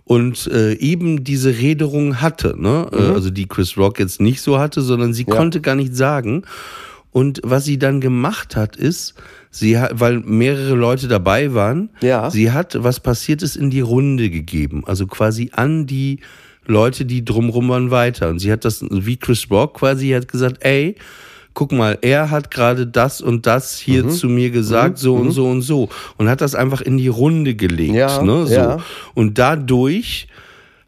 S2: und äh, eben diese Rederung hatte, ne? Äh, also die Chris Rock jetzt nicht so hatte, sondern sie
S3: Ja.
S2: konnte gar nicht sagen. Und was sie dann gemacht hat, ist, sie hat, weil mehrere Leute dabei waren,
S3: Ja.
S2: sie hat, was passiert ist, in die Runde gegeben. Also quasi an die Leute, die drumrum waren, weiter. Und sie hat das, wie Chris Rock quasi, hat gesagt, ey, guck mal, er hat gerade das und das
S3: Mhm.
S2: hier zu mir gesagt, so und so und so. Und hat das einfach in die Runde gelegt.
S3: Ja,
S2: ne, so.
S3: ja.
S2: Und dadurch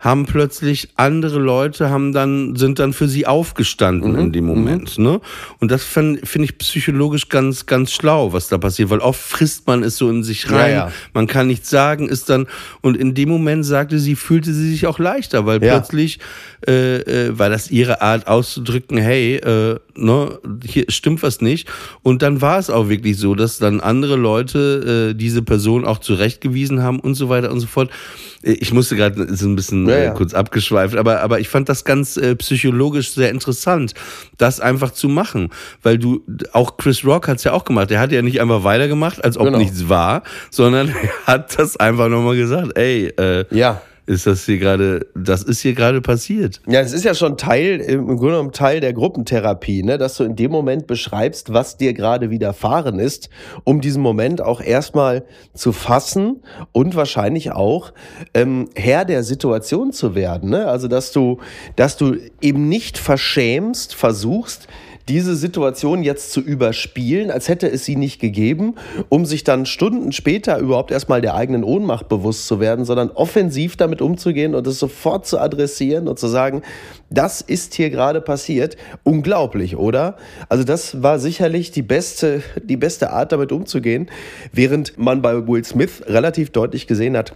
S2: haben plötzlich andere Leute haben dann sind dann für sie aufgestanden
S3: Mhm,
S2: in dem Moment, ne? Und das finde find ich psychologisch ganz ganz schlau, was da passiert, weil oft frisst man es so in sich rein,
S3: Ja, ja.
S2: man kann nichts sagen, ist dann und in dem Moment sagte sie, fühlte sie sich auch leichter, weil
S3: Ja.
S2: plötzlich äh, äh, war das ihre Art auszudrücken, hey, äh, ne, hier stimmt was nicht. Und dann war es auch wirklich so, dass dann andere Leute äh, diese Person auch zurechtgewiesen haben und so weiter und so fort. Äh, Ich musste gerade ist ein bisschen
S3: Ja,
S2: äh,
S3: ja.
S2: kurz abgeschweift, aber aber ich fand das ganz äh, psychologisch sehr interessant, das einfach zu machen, weil du auch Chris Rock hat's ja auch gemacht. Der hat ja nicht einfach weitergemacht, als ob
S3: Genau.
S2: nichts war, sondern er hat das einfach nochmal gesagt. Ey, äh,
S3: Ja.
S2: Ist das hier gerade, das ist hier gerade passiert.
S3: Ja, es ist ja schon Teil, im Grunde genommen Teil der Gruppentherapie, ne? dass du in dem Moment beschreibst, was dir gerade widerfahren ist, um diesen Moment auch erstmal zu fassen und wahrscheinlich auch ähm, Herr der Situation zu werden. Ne? Also dass du, dass du eben nicht verschämst, versuchst, diese Situation jetzt zu überspielen, als hätte es sie nicht gegeben, um sich dann Stunden später überhaupt erstmal der eigenen Ohnmacht bewusst zu werden, sondern offensiv damit umzugehen und es sofort zu adressieren und zu sagen, das ist hier gerade passiert. Unglaublich, oder? Also das war sicherlich die beste, die beste Art, damit umzugehen, während man bei Will Smith relativ deutlich gesehen hat,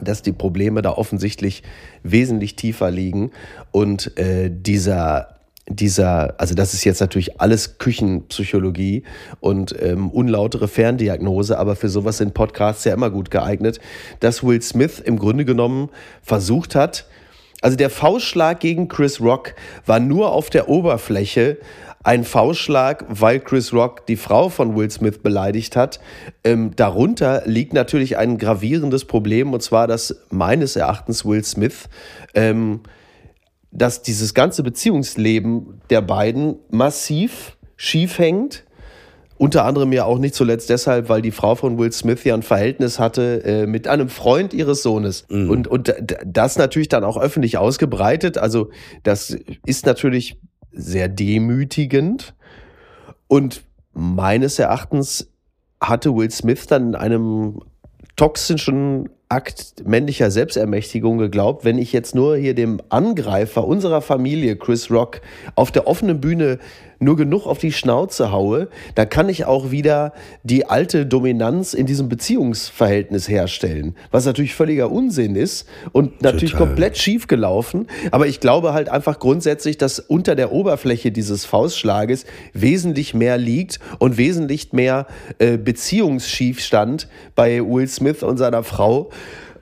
S3: dass die Probleme da offensichtlich wesentlich tiefer liegen und äh, dieser dieser, also das ist jetzt natürlich alles Küchenpsychologie und ähm, unlautere Ferndiagnose, aber für sowas sind Podcasts ja immer gut geeignet, dass Will Smith im Grunde genommen versucht hat, also der Faustschlag gegen Chris Rock war nur auf der Oberfläche ein Faustschlag, weil Chris Rock die Frau von Will Smith beleidigt hat. Ähm, darunter liegt natürlich ein gravierendes Problem, und zwar, dass meines Erachtens Will Smith ähm, dass dieses ganze Beziehungsleben der beiden massiv schief hängt. Unter anderem ja auch nicht zuletzt deshalb, weil die Frau von Will Smith ja ein Verhältnis hatte äh, mit einem Freund ihres Sohnes. Mhm. Und, und das natürlich dann auch öffentlich ausgebreitet. Also das ist natürlich sehr demütigend. Und meines Erachtens hatte Will Smith dann in einem toxischen Akt männlicher Selbstermächtigung geglaubt, wenn ich jetzt nur hier dem Angreifer unserer Familie, Chris Rock, auf der offenen Bühne nur genug auf die Schnauze haue, dann kann ich auch wieder die alte Dominanz in diesem Beziehungsverhältnis herstellen. Was natürlich völliger Unsinn ist und natürlich Total. komplett schief gelaufen. Aber ich glaube halt einfach grundsätzlich, dass unter der Oberfläche dieses Faustschlages wesentlich mehr liegt und wesentlich mehr äh, Beziehungsschiefstand bei Will Smith und seiner Frau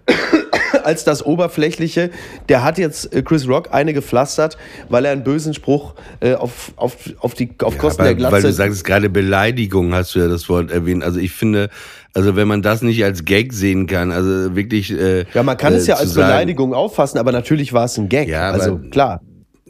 S3: als das Oberflächliche. Der hat jetzt äh, Chris Rock eine gepflastert, weil er einen bösen Spruch äh, auf, auf, auf, die, auf
S2: ja,
S3: Kosten
S2: aber,
S3: der Glatze...
S2: Weil du sagst, gerade Beleidigung hast du ja das Wort erwähnt. Also ich finde, also wenn man das nicht als Gag sehen kann, also wirklich... Äh,
S3: ja, man kann
S2: äh,
S3: es ja als
S2: sagen,
S3: Beleidigung auffassen, aber natürlich war es ein Gag.
S2: Ja,
S3: also klar.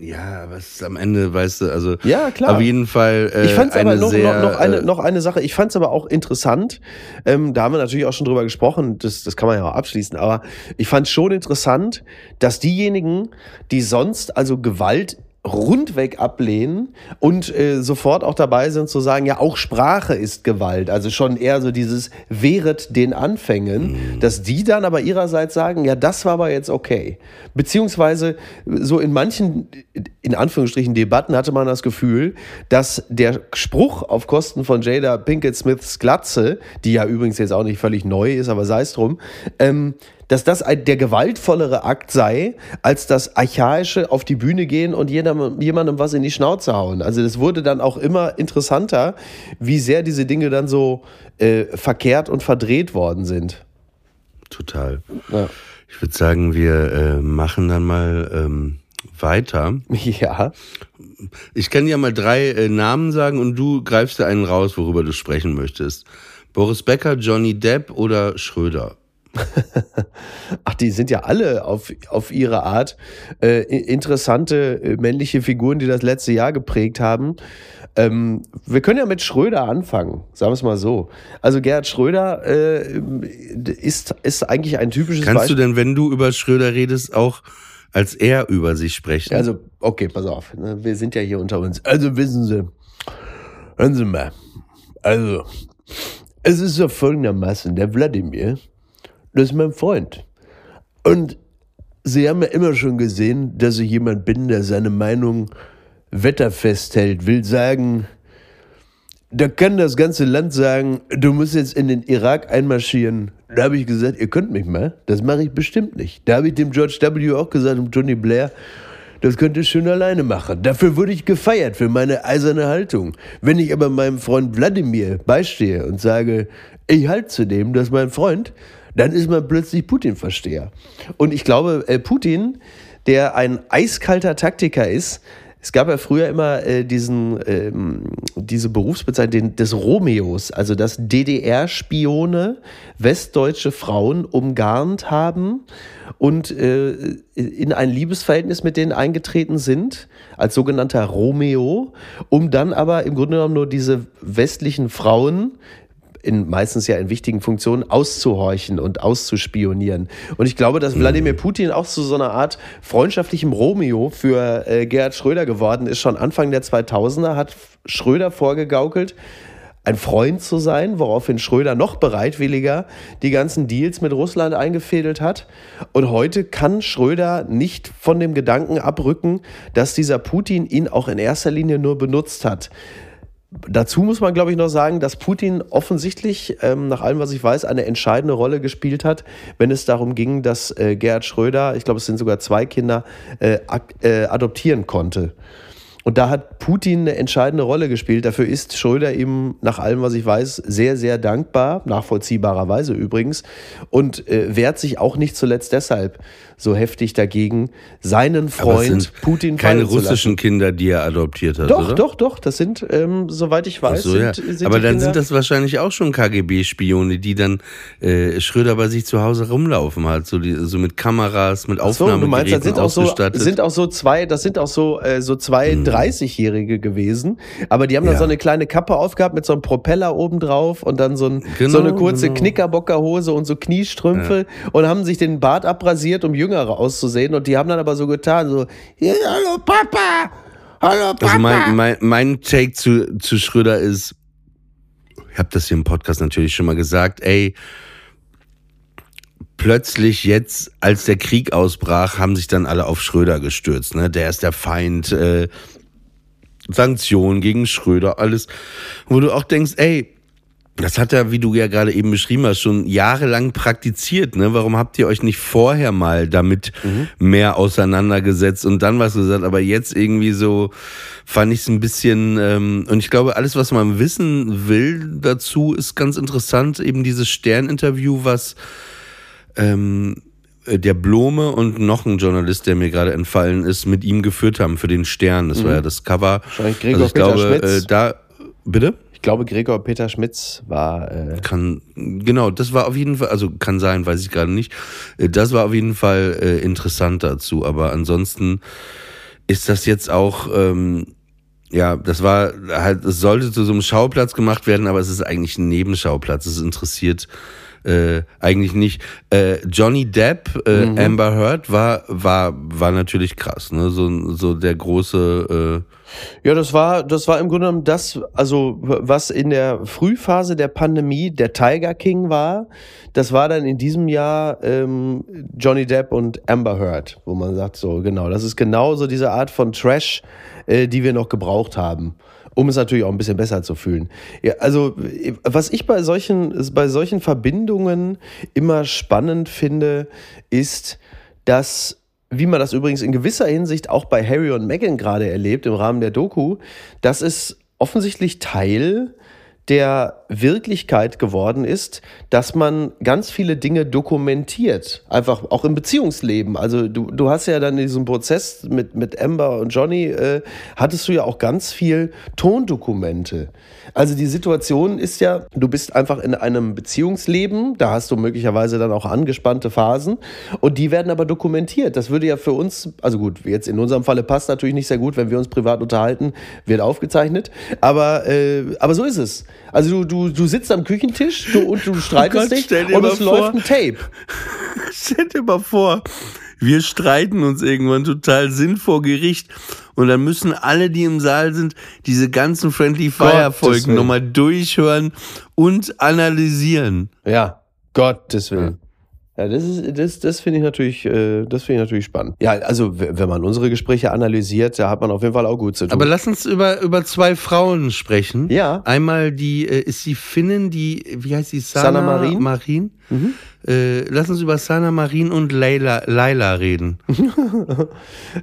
S2: Ja, aber es ist am Ende, weißt du, also
S3: ja, klar.
S2: auf jeden Fall. Äh,
S3: ich fand es aber noch,
S2: sehr,
S3: noch, noch, eine,
S2: äh,
S3: noch eine Sache, ich fand es aber auch interessant, ähm, da haben wir natürlich auch schon drüber gesprochen, das, das kann man ja auch abschließen, aber ich fand es schon interessant, dass diejenigen, die sonst also Gewalt rundweg ablehnen und äh, sofort auch dabei sind zu sagen, ja, auch Sprache ist Gewalt. Also schon eher so dieses wehret den Anfängen, mhm. dass die dann aber ihrerseits sagen, ja, das war aber jetzt okay. Beziehungsweise so in manchen, in Anführungsstrichen, Debatten hatte man das Gefühl, dass der Spruch auf Kosten von Jada Pinkett Smiths Glatze, die ja übrigens jetzt auch nicht völlig neu ist, aber sei es drum, ähm, dass das ein, der gewaltvollere Akt sei, als das archaische auf die Bühne gehen und jemandem, jemandem was in die Schnauze hauen. Also das wurde dann auch immer interessanter, wie sehr diese Dinge dann so äh, verkehrt und verdreht worden sind.
S2: Total. Ja. Ich würde sagen, wir äh, machen dann mal ähm, weiter.
S3: Ja.
S2: Ich kann ja mal drei äh, Namen sagen und du greifst dir einen raus, worüber du sprechen möchtest. Boris Becker, Johnny Depp oder Schröder?
S3: Ach, die sind ja alle auf, auf ihre Art äh, interessante äh, männliche Figuren, die das letzte Jahr geprägt haben. Ähm, wir können ja mit Schröder anfangen, sagen wir es mal so. Also Gerhard Schröder äh, ist, ist eigentlich ein typisches
S2: Kannst
S3: Beispiel.
S2: du denn, wenn du über Schröder redest, auch als er über sich sprechen?
S3: Also, okay, pass auf. Ne? Wir sind ja hier unter uns. Also wissen Sie, hören Sie mal. Also, es ist so folgendermaßen, der Wladimir, das ist mein Freund. Und Sie haben ja immer schon gesehen, dass ich jemand bin, der seine Meinung wetterfest hält, will sagen, da kann das ganze Land sagen, du musst jetzt in den Irak einmarschieren. Da habe ich gesagt, ihr könnt mich mal. Das mache ich bestimmt nicht. Da habe ich dem George W. auch gesagt und Tony Blair, das könnt ihr schön alleine machen. Dafür wurde ich gefeiert, für meine eiserne Haltung. Wenn ich aber meinem Freund Wladimir beistehe und sage, ich halte zu dem, das ist mein Freund, dann ist man plötzlich Putin-Versteher. Und ich glaube, äh, Putin, der ein eiskalter Taktiker ist, Es gab ja früher immer äh, diesen, ähm, diese Berufsbezeichnung des Romeos, also dass DDR-Spione westdeutsche Frauen umgarnt haben und äh, in ein Liebesverhältnis mit denen eingetreten sind, als sogenannter Romeo, um dann aber im Grunde genommen nur diese westlichen Frauen in meistens ja in wichtigen Funktionen auszuhorchen und auszuspionieren. Und ich glaube, dass Wladimir Putin auch zu so einer Art freundschaftlichem Romeo für äh, Gerhard Schröder geworden ist. Schon Anfang der 2000er hat Schröder vorgegaukelt, ein Freund zu sein, woraufhin Schröder noch bereitwilliger die ganzen Deals mit Russland eingefädelt hat. Und heute kann Schröder nicht von dem Gedanken abrücken, dass dieser Putin ihn auch in erster Linie nur benutzt hat. Dazu muss man, glaube ich, noch sagen, dass Putin offensichtlich, ähm, nach allem, was ich weiß, eine entscheidende Rolle gespielt hat, wenn es darum ging, dass äh, Gerhard Schröder, ich glaube, es sind sogar zwei Kinder, äh, äh, adoptieren konnte. Und da hat Putin eine entscheidende Rolle gespielt. Dafür ist Schröder ihm, nach allem, was ich weiß, sehr, sehr dankbar, nachvollziehbarerweise übrigens, und äh, wehrt sich auch nicht zuletzt deshalb so heftig dagegen, seinen Freund Putin
S2: keine russischen Kinder, die er adoptiert hat,
S3: Doch,
S2: oder?
S3: doch, doch. Das sind, ähm, soweit ich weiß,
S2: so, ja.
S3: sind, sind
S2: Aber dann
S3: Kinder,
S2: sind das wahrscheinlich auch schon KGB-Spione, die dann äh, Schröder bei sich zu Hause rumlaufen hat, so, die, so mit Kameras, mit
S3: Ach so, du meinst, das sind auch so, sind auch so zwei, das sind auch so, äh, so zwei 30-Jährige gewesen. Aber die haben dann
S2: Ja.
S3: so eine kleine Kappe aufgehabt mit so einem Propeller oben drauf und dann so, ein,
S2: Genau,
S3: so eine kurze
S2: genau.
S3: Knickerbockerhose und so Kniestrümpfe und haben sich den Bart abrasiert, um jüngere auszusehen. Und die haben dann aber so getan, so, ja, hallo Papa, hallo Papa.
S2: Also mein, mein, mein Take zu, zu Schröder ist, ich habe das hier im Podcast natürlich schon mal gesagt, ey, plötzlich jetzt, als der Krieg ausbrach, haben sich dann alle auf Schröder gestürzt. Ne? Der ist der Feind, äh, Sanktionen gegen Schröder, alles. Wo du auch denkst, ey, das hat er, wie du ja gerade eben beschrieben hast, schon jahrelang praktiziert. Ne? Warum habt ihr euch nicht vorher mal damit mehr auseinandergesetzt und dann was gesagt? Aber jetzt irgendwie so fand ich es ein bisschen. Ähm, und ich glaube, alles, was man wissen will dazu, ist ganz interessant. Eben dieses Stern-Interview, was ähm, der Blome und noch ein Journalist, der mir gerade entfallen ist, mit ihm geführt haben für den Stern. Das war ja das Cover.
S3: Wahrscheinlich Gregor
S2: ich
S3: Peter
S2: glaube,
S3: Schmitz.
S2: äh, da bitte.
S3: Ich glaube, Gregor Peter Schmitz war, äh,
S2: Kann, genau, das war auf jeden Fall, also kann sein, weiß ich gerade nicht. Äh, Das war auf jeden Fall äh, interessant dazu, aber ansonsten ist das jetzt auch, ähm, ja, das war halt, es sollte zu so einem Schauplatz gemacht werden, aber es ist eigentlich ein Nebenschauplatz. Es interessiert äh, eigentlich nicht. Äh, Johnny Depp, äh, Amber Heard war, war, war natürlich krass, ne? So, so der große, äh,
S3: Ja, das war, das war im Grunde genommen das, also was in der Frühphase der Pandemie der Tiger King war, das war dann in diesem Jahr ähm, Johnny Depp und Amber Heard, wo man sagt, so genau, das ist genau so diese Art von Trash, äh, die wir noch gebraucht haben. Um es natürlich auch ein bisschen besser zu fühlen. Ja, also, was ich bei solchen, bei solchen Verbindungen immer spannend finde, ist, dass wie man das übrigens in gewisser Hinsicht auch bei Harry und Meghan gerade erlebt im Rahmen der Doku, das ist offensichtlich Teil der Wirklichkeit geworden ist, dass man ganz viele Dinge dokumentiert, einfach auch im Beziehungsleben. Also du, du hast ja dann in diesem Prozess mit, mit Amber und Johnny, äh, hattest du ja auch ganz viel Tondokumente. Also die Situation ist ja, du bist einfach in einem Beziehungsleben, da hast du möglicherweise dann auch angespannte Phasen und die werden aber dokumentiert. Das würde ja für uns, also gut, jetzt in unserem Falle passt natürlich nicht sehr gut, wenn wir uns privat unterhalten, wird aufgezeichnet, aber, äh, aber so ist es. Also du, du, du sitzt am Küchentisch du, und du streitest
S2: Oh Gott,
S3: dich und es
S2: vor.
S3: läuft ein Tape.
S2: Stell dir mal vor, wir streiten uns irgendwann total sinn vor Gericht und dann müssen alle, die im Saal sind, diese ganzen Friendly Fire
S3: Gottes
S2: Folgen nochmal durchhören und analysieren.
S3: Ja, Gottes Willen. Ja, das ist, das, das finde ich natürlich, äh, das finde ich natürlich spannend. Ja, also wenn man unsere Gespräche analysiert, da hat man auf jeden Fall auch gut zu tun.
S2: Aber lass uns über, über zwei Frauen sprechen.
S3: Ja.
S2: Einmal die, äh, ist die Finnin, die, wie heißt die? Sana,
S3: Sana Marin?
S2: Marin? Äh, lass uns über Sana Marin und Leila, Laila reden,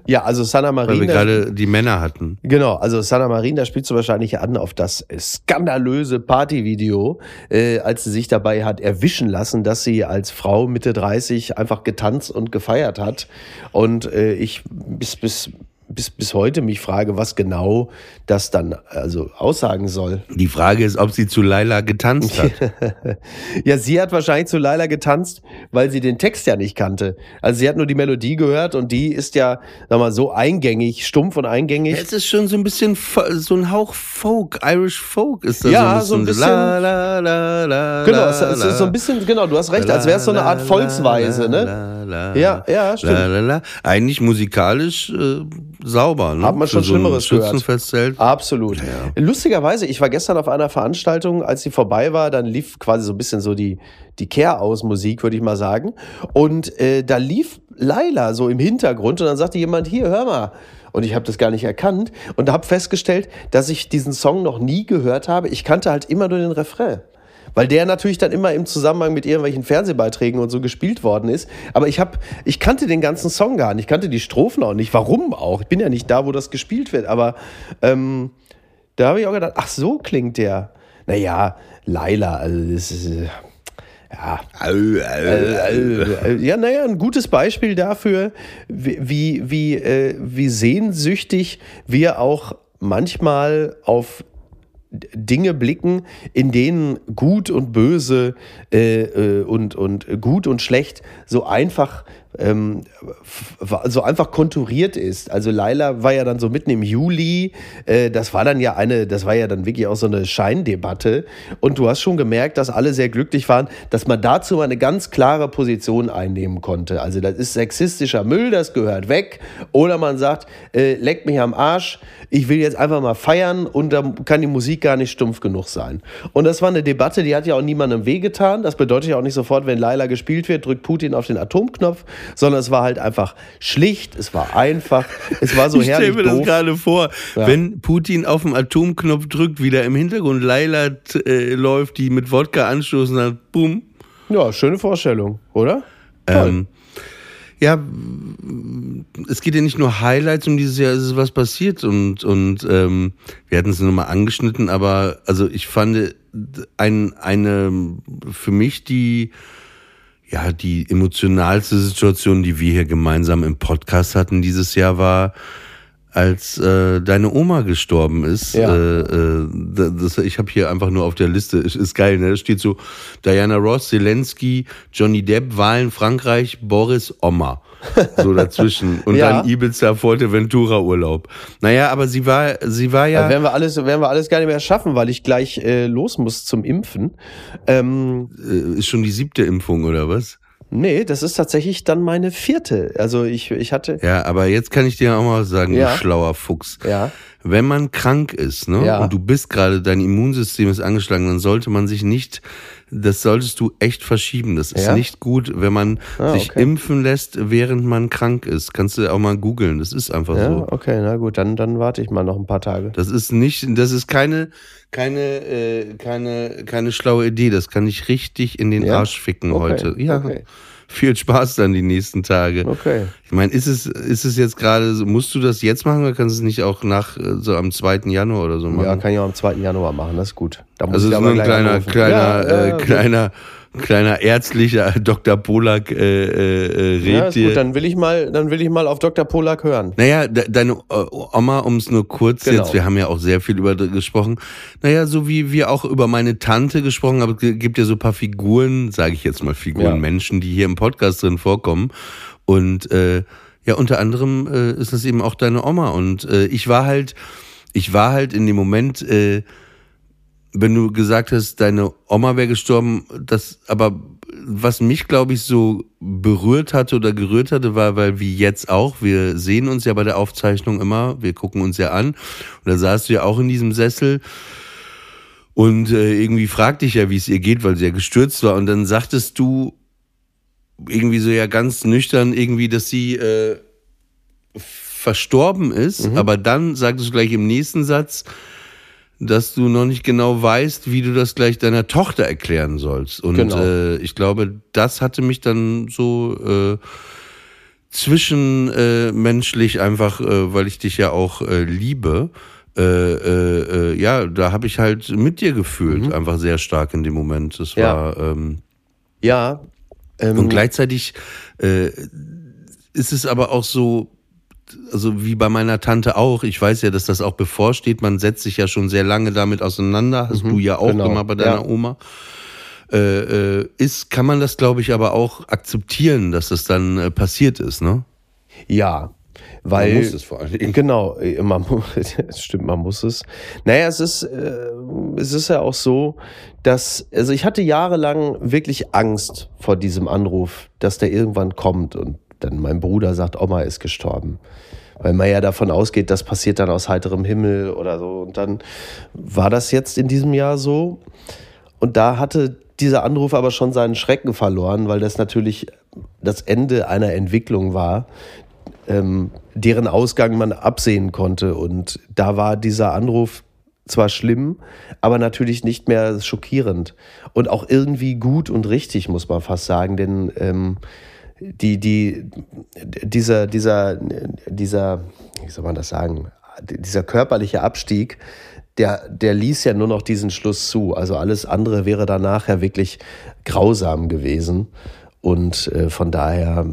S3: ja, also Sana
S2: weil
S3: Marin,
S2: wir
S3: da-
S2: gerade die Männer hatten.
S3: Genau, also Sana Marin, da spielst du wahrscheinlich an auf das skandalöse Partyvideo, äh, als sie sich dabei hat erwischen lassen, dass sie als Frau Mitte 30 einfach getanzt und gefeiert hat. Und äh, ich bis, bis bis, bis heute mich frage, was genau das dann also aussagen soll.
S2: Die Frage ist, ob sie zu Laila getanzt hat.
S3: ja, sie hat wahrscheinlich zu Laila getanzt, weil sie den Text ja nicht kannte. Also sie hat nur die Melodie gehört und die ist ja, sag mal, so eingängig, stumpf und eingängig.
S2: Es ist schon so ein bisschen so ein Hauch Folk, Irish Folk ist das
S3: Ja,
S2: so ein bisschen.
S3: so ein
S2: La, la, la, la,
S3: Genau, es, es ist so ein bisschen, genau, du hast recht, als wäre es so eine Art Volksweise, ne? Ja, ja, stimmt.
S2: Eigentlich musikalisch äh, sauber, ne?
S3: Hat man schon
S2: so
S3: Schlimmeres gehört. Absolut. Lustigerweise, ich war gestern auf einer Veranstaltung, als sie vorbei war, dann lief quasi so ein bisschen so die, die Kehr-Aus-Musik, würde ich mal sagen. Und äh, da lief Laila so im Hintergrund und dann sagte jemand, hier, hör mal. Und ich habe das gar nicht erkannt und habe festgestellt, dass ich diesen Song noch nie gehört habe. Ich kannte halt immer nur den Refrain. Weil der natürlich dann immer im Zusammenhang mit irgendwelchen Fernsehbeiträgen und so gespielt worden ist. Aber ich habe, ich kannte den ganzen Song gar nicht. Ich kannte die Strophen auch nicht. Warum auch? Ich bin ja nicht da, wo das gespielt wird. Aber ähm, da habe ich auch gedacht, ach so klingt der. Naja, Laila, also das ist, äh, ja.
S2: Au, au,
S3: äh, ja, naja, ein gutes Beispiel dafür, wie, wie, wie, äh, wie sehnsüchtig wir auch manchmal auf Dinge blicken, in denen gut und böse äh, äh, und, und gut und schlecht so einfach ähm, so einfach konturiert ist. Also Laila war ja dann so mitten im Juli, äh, das war dann ja eine, das war ja dann wirklich auch so eine Scheindebatte und du hast schon gemerkt, dass alle sehr glücklich waren, dass man dazu mal eine ganz klare Position einnehmen konnte. Also das ist sexistischer Müll, das gehört weg oder man sagt, äh, leckt mich am Arsch, ich will jetzt einfach mal feiern und da kann die Musik gar nicht stumpf genug sein. Und das war eine Debatte, die hat ja auch niemandem wehgetan. Das bedeutet ja auch nicht sofort, wenn Laila gespielt wird, drückt Putin auf den Atomknopf, sondern es war halt einfach schlicht, es war einfach, es war so
S2: ich stelle
S3: herrlich
S2: mir das
S3: doof.
S2: gerade vor,
S3: Ja.
S2: wenn Putin auf den Atomknopf drückt, wieder im Hintergrund Laila äh, läuft, die mit Wodka anstoßen hat, boom.
S3: Ja, schöne Vorstellung, oder?
S2: Ähm, ja, es geht ja nicht nur Highlights um dieses Jahr, es ist was passiert und, und ähm, wir hatten es nur mal angeschnitten, aber also ich fand ein, eine für mich die ja die emotionalste Situation, die wir hier gemeinsam im Podcast hatten dieses Jahr war, als äh, deine Oma gestorben ist.
S3: Ja.
S2: Äh, äh, das, ich habe hier einfach nur auf der Liste, ist, ist geil, ne? Da steht so Diana Ross, Zelensky, Johnny Depp, Wahlen, Frankreich, Boris, Oma. So dazwischen. Und
S3: Ja.
S2: dann Ibiza, Fuerteventura Urlaub. Naja, aber sie war, sie war ja.
S3: Da werden wir alles, werden wir alles gar nicht mehr schaffen, weil ich gleich äh, los muss zum Impfen. Ähm,
S2: äh, ist schon die siebte Impfung oder was?
S3: Nee, das ist tatsächlich dann meine vierte. Also ich, ich hatte,
S2: Ja, aber jetzt kann ich dir auch mal sagen,
S3: Ja.
S2: du schlauer Fuchs.
S3: ja,
S2: Wenn man krank ist, ne,
S3: Ja.
S2: und du bist gerade, dein Immunsystem ist angeschlagen, dann sollte man sich nicht, das solltest du echt verschieben. Das ist
S3: Ja?
S2: nicht gut, wenn man
S3: Ah,
S2: sich
S3: okay.
S2: impfen lässt, während man krank ist. Kannst du auch mal googeln. Das ist einfach
S3: ja,
S2: so.
S3: okay, na gut, dann, dann warte ich mal noch ein paar Tage.
S2: Das ist nicht, das ist keine, keine, äh, keine, keine schlaue Idee. Das kann ich richtig in den
S3: Ja?
S2: Arsch ficken
S3: Okay,
S2: heute. Ja.
S3: okay.
S2: Viel Spaß dann die nächsten Tage.
S3: Okay.
S2: Ich meine, ist es, ist es jetzt gerade, so- musst du das jetzt machen oder kannst du es nicht auch nach, äh, so am 2. Januar oder so machen?
S3: Ja, kann ich auch am 2. Januar machen, das ist gut. Da muss
S2: also
S3: ich
S2: so
S3: aber
S2: ein kleiner,
S3: anrufen.
S2: kleiner,
S3: ja,
S2: äh,
S3: ja, gut.
S2: Kleiner, ärztlicher Dr. Polak äh, äh, äh,
S3: Ja, ist gut, dann will ich mal, dann will ich mal auf Dr. Polak hören.
S2: Naja, de deine äh, Oma, um es nur kurz
S3: Genau.
S2: jetzt, wir haben ja auch sehr viel über gesprochen. Naja, so wie wir auch über meine Tante gesprochen haben, es gibt ja so ein paar Figuren, sage ich jetzt mal Figuren,
S3: Ja.
S2: Menschen, die hier im Podcast drin vorkommen. Und äh, ja, unter anderem äh, ist das eben auch deine Oma. Und äh, ich war halt, ich war halt in dem Moment, äh, wenn du gesagt hast, deine Oma wäre gestorben, das, aber was mich, glaube ich, so berührt hatte oder gerührt hatte, war, weil wie jetzt auch, wir sehen uns ja bei der Aufzeichnung immer, wir gucken uns ja an, und da saßt du ja auch in diesem Sessel und äh, irgendwie fragte ich ja, wie es ihr geht, weil sie ja gestürzt war, und dann sagtest du irgendwie so ja ganz nüchtern irgendwie, dass sie äh, verstorben ist, aber dann sagtest du gleich im nächsten Satz, dass du noch nicht genau weißt, wie du das gleich deiner Tochter erklären sollst. Und
S3: Genau.
S2: äh, ich glaube, das hatte mich dann so äh, zwischenmenschlich äh, einfach, äh, weil ich dich ja auch äh, liebe. Äh, äh, äh, ja, da habe ich halt mit dir gefühlt, einfach sehr stark in dem Moment. Das
S3: Mhm. Ja.
S2: war ähm,
S3: Ja. Ähm,
S2: und gleichzeitig äh, ist es aber auch so, also wie bei meiner Tante auch, ich weiß ja, dass das auch bevorsteht, man setzt sich ja schon sehr lange damit auseinander, hast du ja auch
S3: genau.
S2: gemacht bei deiner
S3: Ja.
S2: Oma. Äh, äh, ist, kann man das, glaube ich, aber auch akzeptieren, dass das dann äh, passiert ist, ne?
S3: Ja, weil
S2: Man muss es vor Dingen.
S3: Genau, äh, man, mu- es stimmt, man muss es. Naja, es ist, äh, es ist ja auch so, dass, also ich hatte jahrelang wirklich Angst vor diesem Anruf, dass der irgendwann kommt und dann mein Bruder sagt, Oma ist gestorben. Weil man ja davon ausgeht, das passiert dann aus heiterem Himmel oder so. Und dann war das jetzt in diesem Jahr so. Und da hatte dieser Anruf aber schon seinen Schrecken verloren, weil das natürlich das Ende einer Entwicklung war, ähm, deren Ausgang man absehen konnte. Und da war dieser Anruf zwar schlimm, aber natürlich nicht mehr schockierend. Und auch irgendwie gut und richtig, muss man fast sagen, denn ähm, die, die, dieser, dieser, dieser, wie soll man das sagen, dieser körperliche Abstieg, der, der ließ ja nur noch diesen Schluss zu. Also alles andere wäre danach ja wirklich grausam gewesen. Und äh, von daher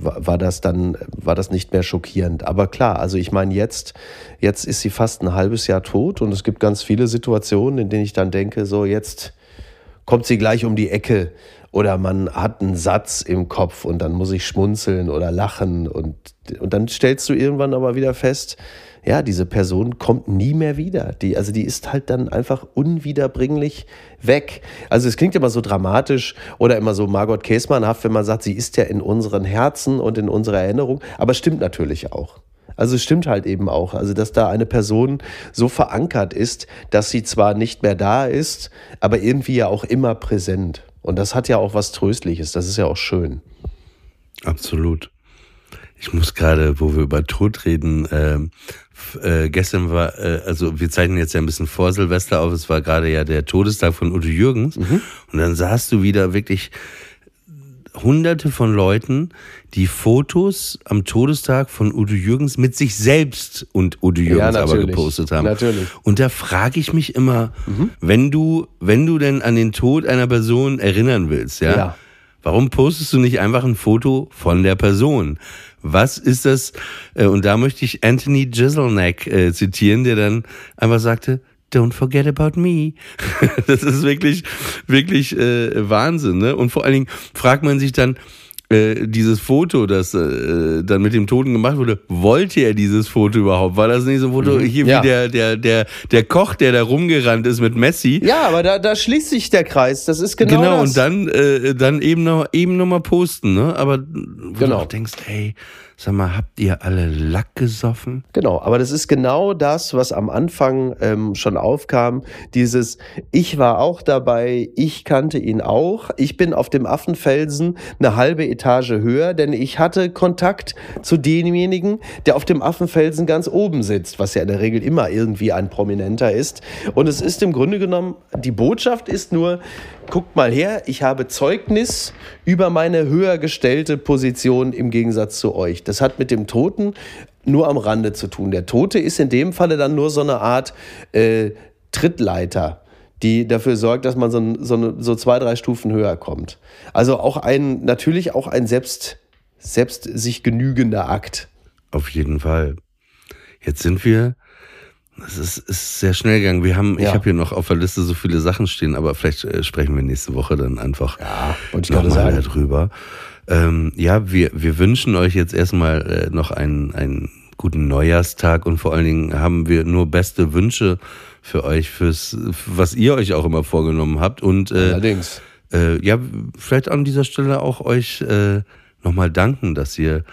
S3: war, das dann, war das nicht mehr schockierend. Aber klar, also ich meine, jetzt, jetzt ist sie fast ein halbes Jahr tot und es gibt ganz viele Situationen, in denen ich dann denke, so jetzt kommt sie gleich um die Ecke oder man hat einen Satz im Kopf und dann muss ich schmunzeln oder lachen und, und dann stellst du irgendwann aber wieder fest, ja, diese Person kommt nie mehr wieder. Die, also die ist halt dann einfach unwiederbringlich weg. Also es klingt immer so dramatisch oder immer so Margot Käßmannhaft, wenn man sagt, sie ist ja in unseren Herzen und in unserer Erinnerung, aber stimmt natürlich auch. Also es stimmt halt eben auch, also dass da eine Person so verankert ist, dass sie zwar nicht mehr da ist, aber irgendwie ja auch immer präsent. Und das hat ja auch was Tröstliches, das ist ja auch schön.
S2: Absolut. Ich muss gerade, wo wir über Tod reden, f- äh, gestern war, äh, also wir zeichnen jetzt ja ein bisschen vor Silvester auf, es war gerade ja der Todestag von Udo Jürgens und dann sahst du wieder wirklich hunderte von Leuten, die Fotos am Todestag von Udo Jürgens mit sich selbst und Udo Jürgens aber
S3: natürlich.
S2: gepostet haben.
S3: Natürlich.
S2: Und da frage ich mich immer, wenn du, wenn du denn an den Tod einer Person erinnern willst, ja,
S3: Ja.
S2: warum postest du nicht einfach ein Foto von der Person? Was ist das? Äh, Und da möchte ich Anthony Jeselnik äh, zitieren, der dann einfach sagte, Don't forget about me. das ist wirklich, wirklich äh, Wahnsinn. Ne? Und vor allen Dingen fragt man sich dann, äh, dieses Foto, das äh, dann mit dem Toten gemacht wurde, wollte er dieses Foto überhaupt? War das nicht so ein Foto hier
S3: Ja.
S2: wie der, der, der, der Koch, der da rumgerannt ist mit Messi?
S3: Ja, aber da, da schließt sich der Kreis. Das ist genau,
S2: Genau,
S3: das.
S2: und dann, äh, dann eben noch, eben noch mal posten, ne? Aber wo du
S3: Genau.
S2: auch denkst, ey, sag mal, habt ihr alle Lack gesoffen?
S3: Genau, aber das ist genau das, was am Anfang ähm, schon aufkam. Dieses, ich war auch dabei, ich kannte ihn auch. Ich bin auf dem Affenfelsen eine halbe Etage höher, denn ich hatte Kontakt zu demjenigen, der auf dem Affenfelsen ganz oben sitzt, was ja in der Regel immer irgendwie ein Prominenter ist. Und es ist im Grunde genommen, die Botschaft ist nur, guckt mal her, ich habe Zeugnis über meine höher gestellte Position im Gegensatz zu euch. Das hat mit dem Toten nur am Rande zu tun. Der Tote ist in dem Falle dann nur so eine Art äh, Trittleiter, die dafür sorgt, dass man so, so, so zwei, drei Stufen höher kommt. Also auch ein, natürlich auch ein selbst, selbst sich genügender Akt.
S2: Auf jeden Fall. Jetzt sind wir, es ist, ist sehr schnell gegangen. Wir haben, ich
S3: Ja.
S2: habe hier noch auf der Liste so viele Sachen stehen, aber vielleicht äh, sprechen wir nächste Woche dann einfach
S3: Ja, ich
S2: nochmal darüber. Ähm, ja, wir, wir wünschen euch jetzt erstmal äh, noch einen, einen guten Neujahrstag und vor allen Dingen haben wir nur beste Wünsche für euch, fürs, was ihr euch auch immer vorgenommen habt. Und äh,
S3: Allerdings.
S2: äh, ja, vielleicht an dieser Stelle auch euch äh, nochmal danken, dass ihr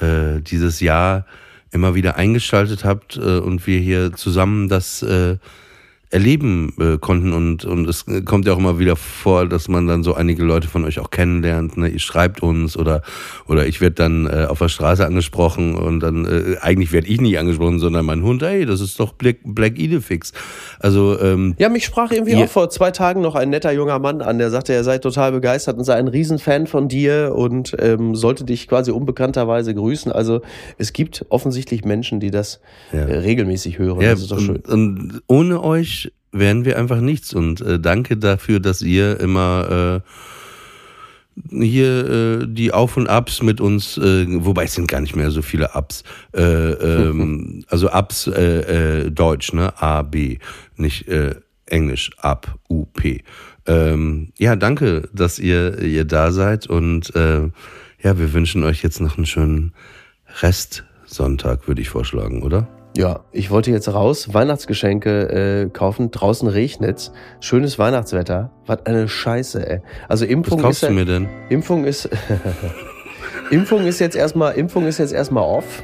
S2: äh, dieses Jahr immer wieder eingeschaltet habt äh, und wir hier zusammen das äh, erleben äh, konnten und und es kommt ja auch immer wieder vor, dass man dann so einige Leute von euch auch kennenlernt. Ne? Ihr schreibt uns oder oder ich werde dann äh, auf der Straße angesprochen und dann äh, eigentlich werde ich nicht angesprochen, sondern mein Hund. Hey, das ist doch Black Black Idefix. Also ähm,
S3: Ja, mich sprach irgendwie auch vor zwei Tagen noch ein netter junger Mann an, der sagte, er sei total begeistert und sei ein Riesenfan von dir und ähm, sollte dich quasi unbekannterweise grüßen. Also es gibt offensichtlich Menschen, die das
S2: Ja.
S3: äh, regelmäßig hören.
S2: Ja,
S3: das ist doch schön.
S2: und, und ohne euch wären wir einfach nichts. Und äh, danke dafür, dass ihr immer äh, hier äh, die Auf und Abs mit uns, äh, wobei es sind gar nicht mehr so viele Ups. Äh, ähm, also Ups äh, äh, Deutsch, ne? A, B, nicht äh, Englisch, Up, U, P. Ähm, ja, danke, dass ihr, ihr da seid und äh, ja, wir wünschen euch jetzt noch einen schönen Restsonntag, würde ich vorschlagen, oder?
S3: Ja, ich wollte jetzt raus, Weihnachtsgeschenke äh, kaufen. Draußen regnet's. Schönes Weihnachtswetter. Was eine Scheiße, ey. Also Impfung
S2: Was kaufst
S3: ist
S2: du mir denn?
S3: Impfung ist Impfung ist jetzt erstmal Impfung ist jetzt erstmal off.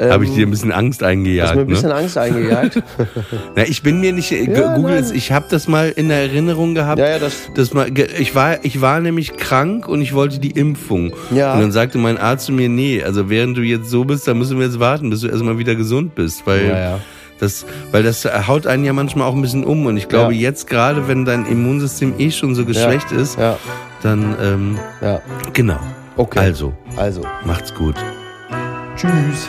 S2: Habe ich
S3: Ähm,
S2: dir ein bisschen Angst eingejagt.
S3: Hast mir ein bisschen
S2: ne?
S3: Angst eingejagt.
S2: Na, ich bin mir nicht, äh,
S3: Ja,
S2: Google
S3: nein.
S2: es, ich habe das mal in der Erinnerung gehabt.
S3: ja, ja, das.
S2: Das mal, ge- ich war, ich war nämlich krank und ich wollte die Impfung.
S3: Ja.
S2: Und dann sagte mein Arzt zu mir, nee, also während du jetzt so bist, dann müssen wir jetzt warten, bis du erstmal wieder gesund bist, weil
S3: Ja, ja.
S2: das, weil das haut einen ja manchmal auch ein bisschen um. Und ich glaube,
S3: Ja.
S2: jetzt gerade, wenn dein Immunsystem eh schon so geschwächt ist,
S3: Ja,
S2: dann ähm,
S3: ja.
S2: genau.
S3: Okay.
S2: Also,
S3: Also.
S2: macht's gut.
S3: Tschüss.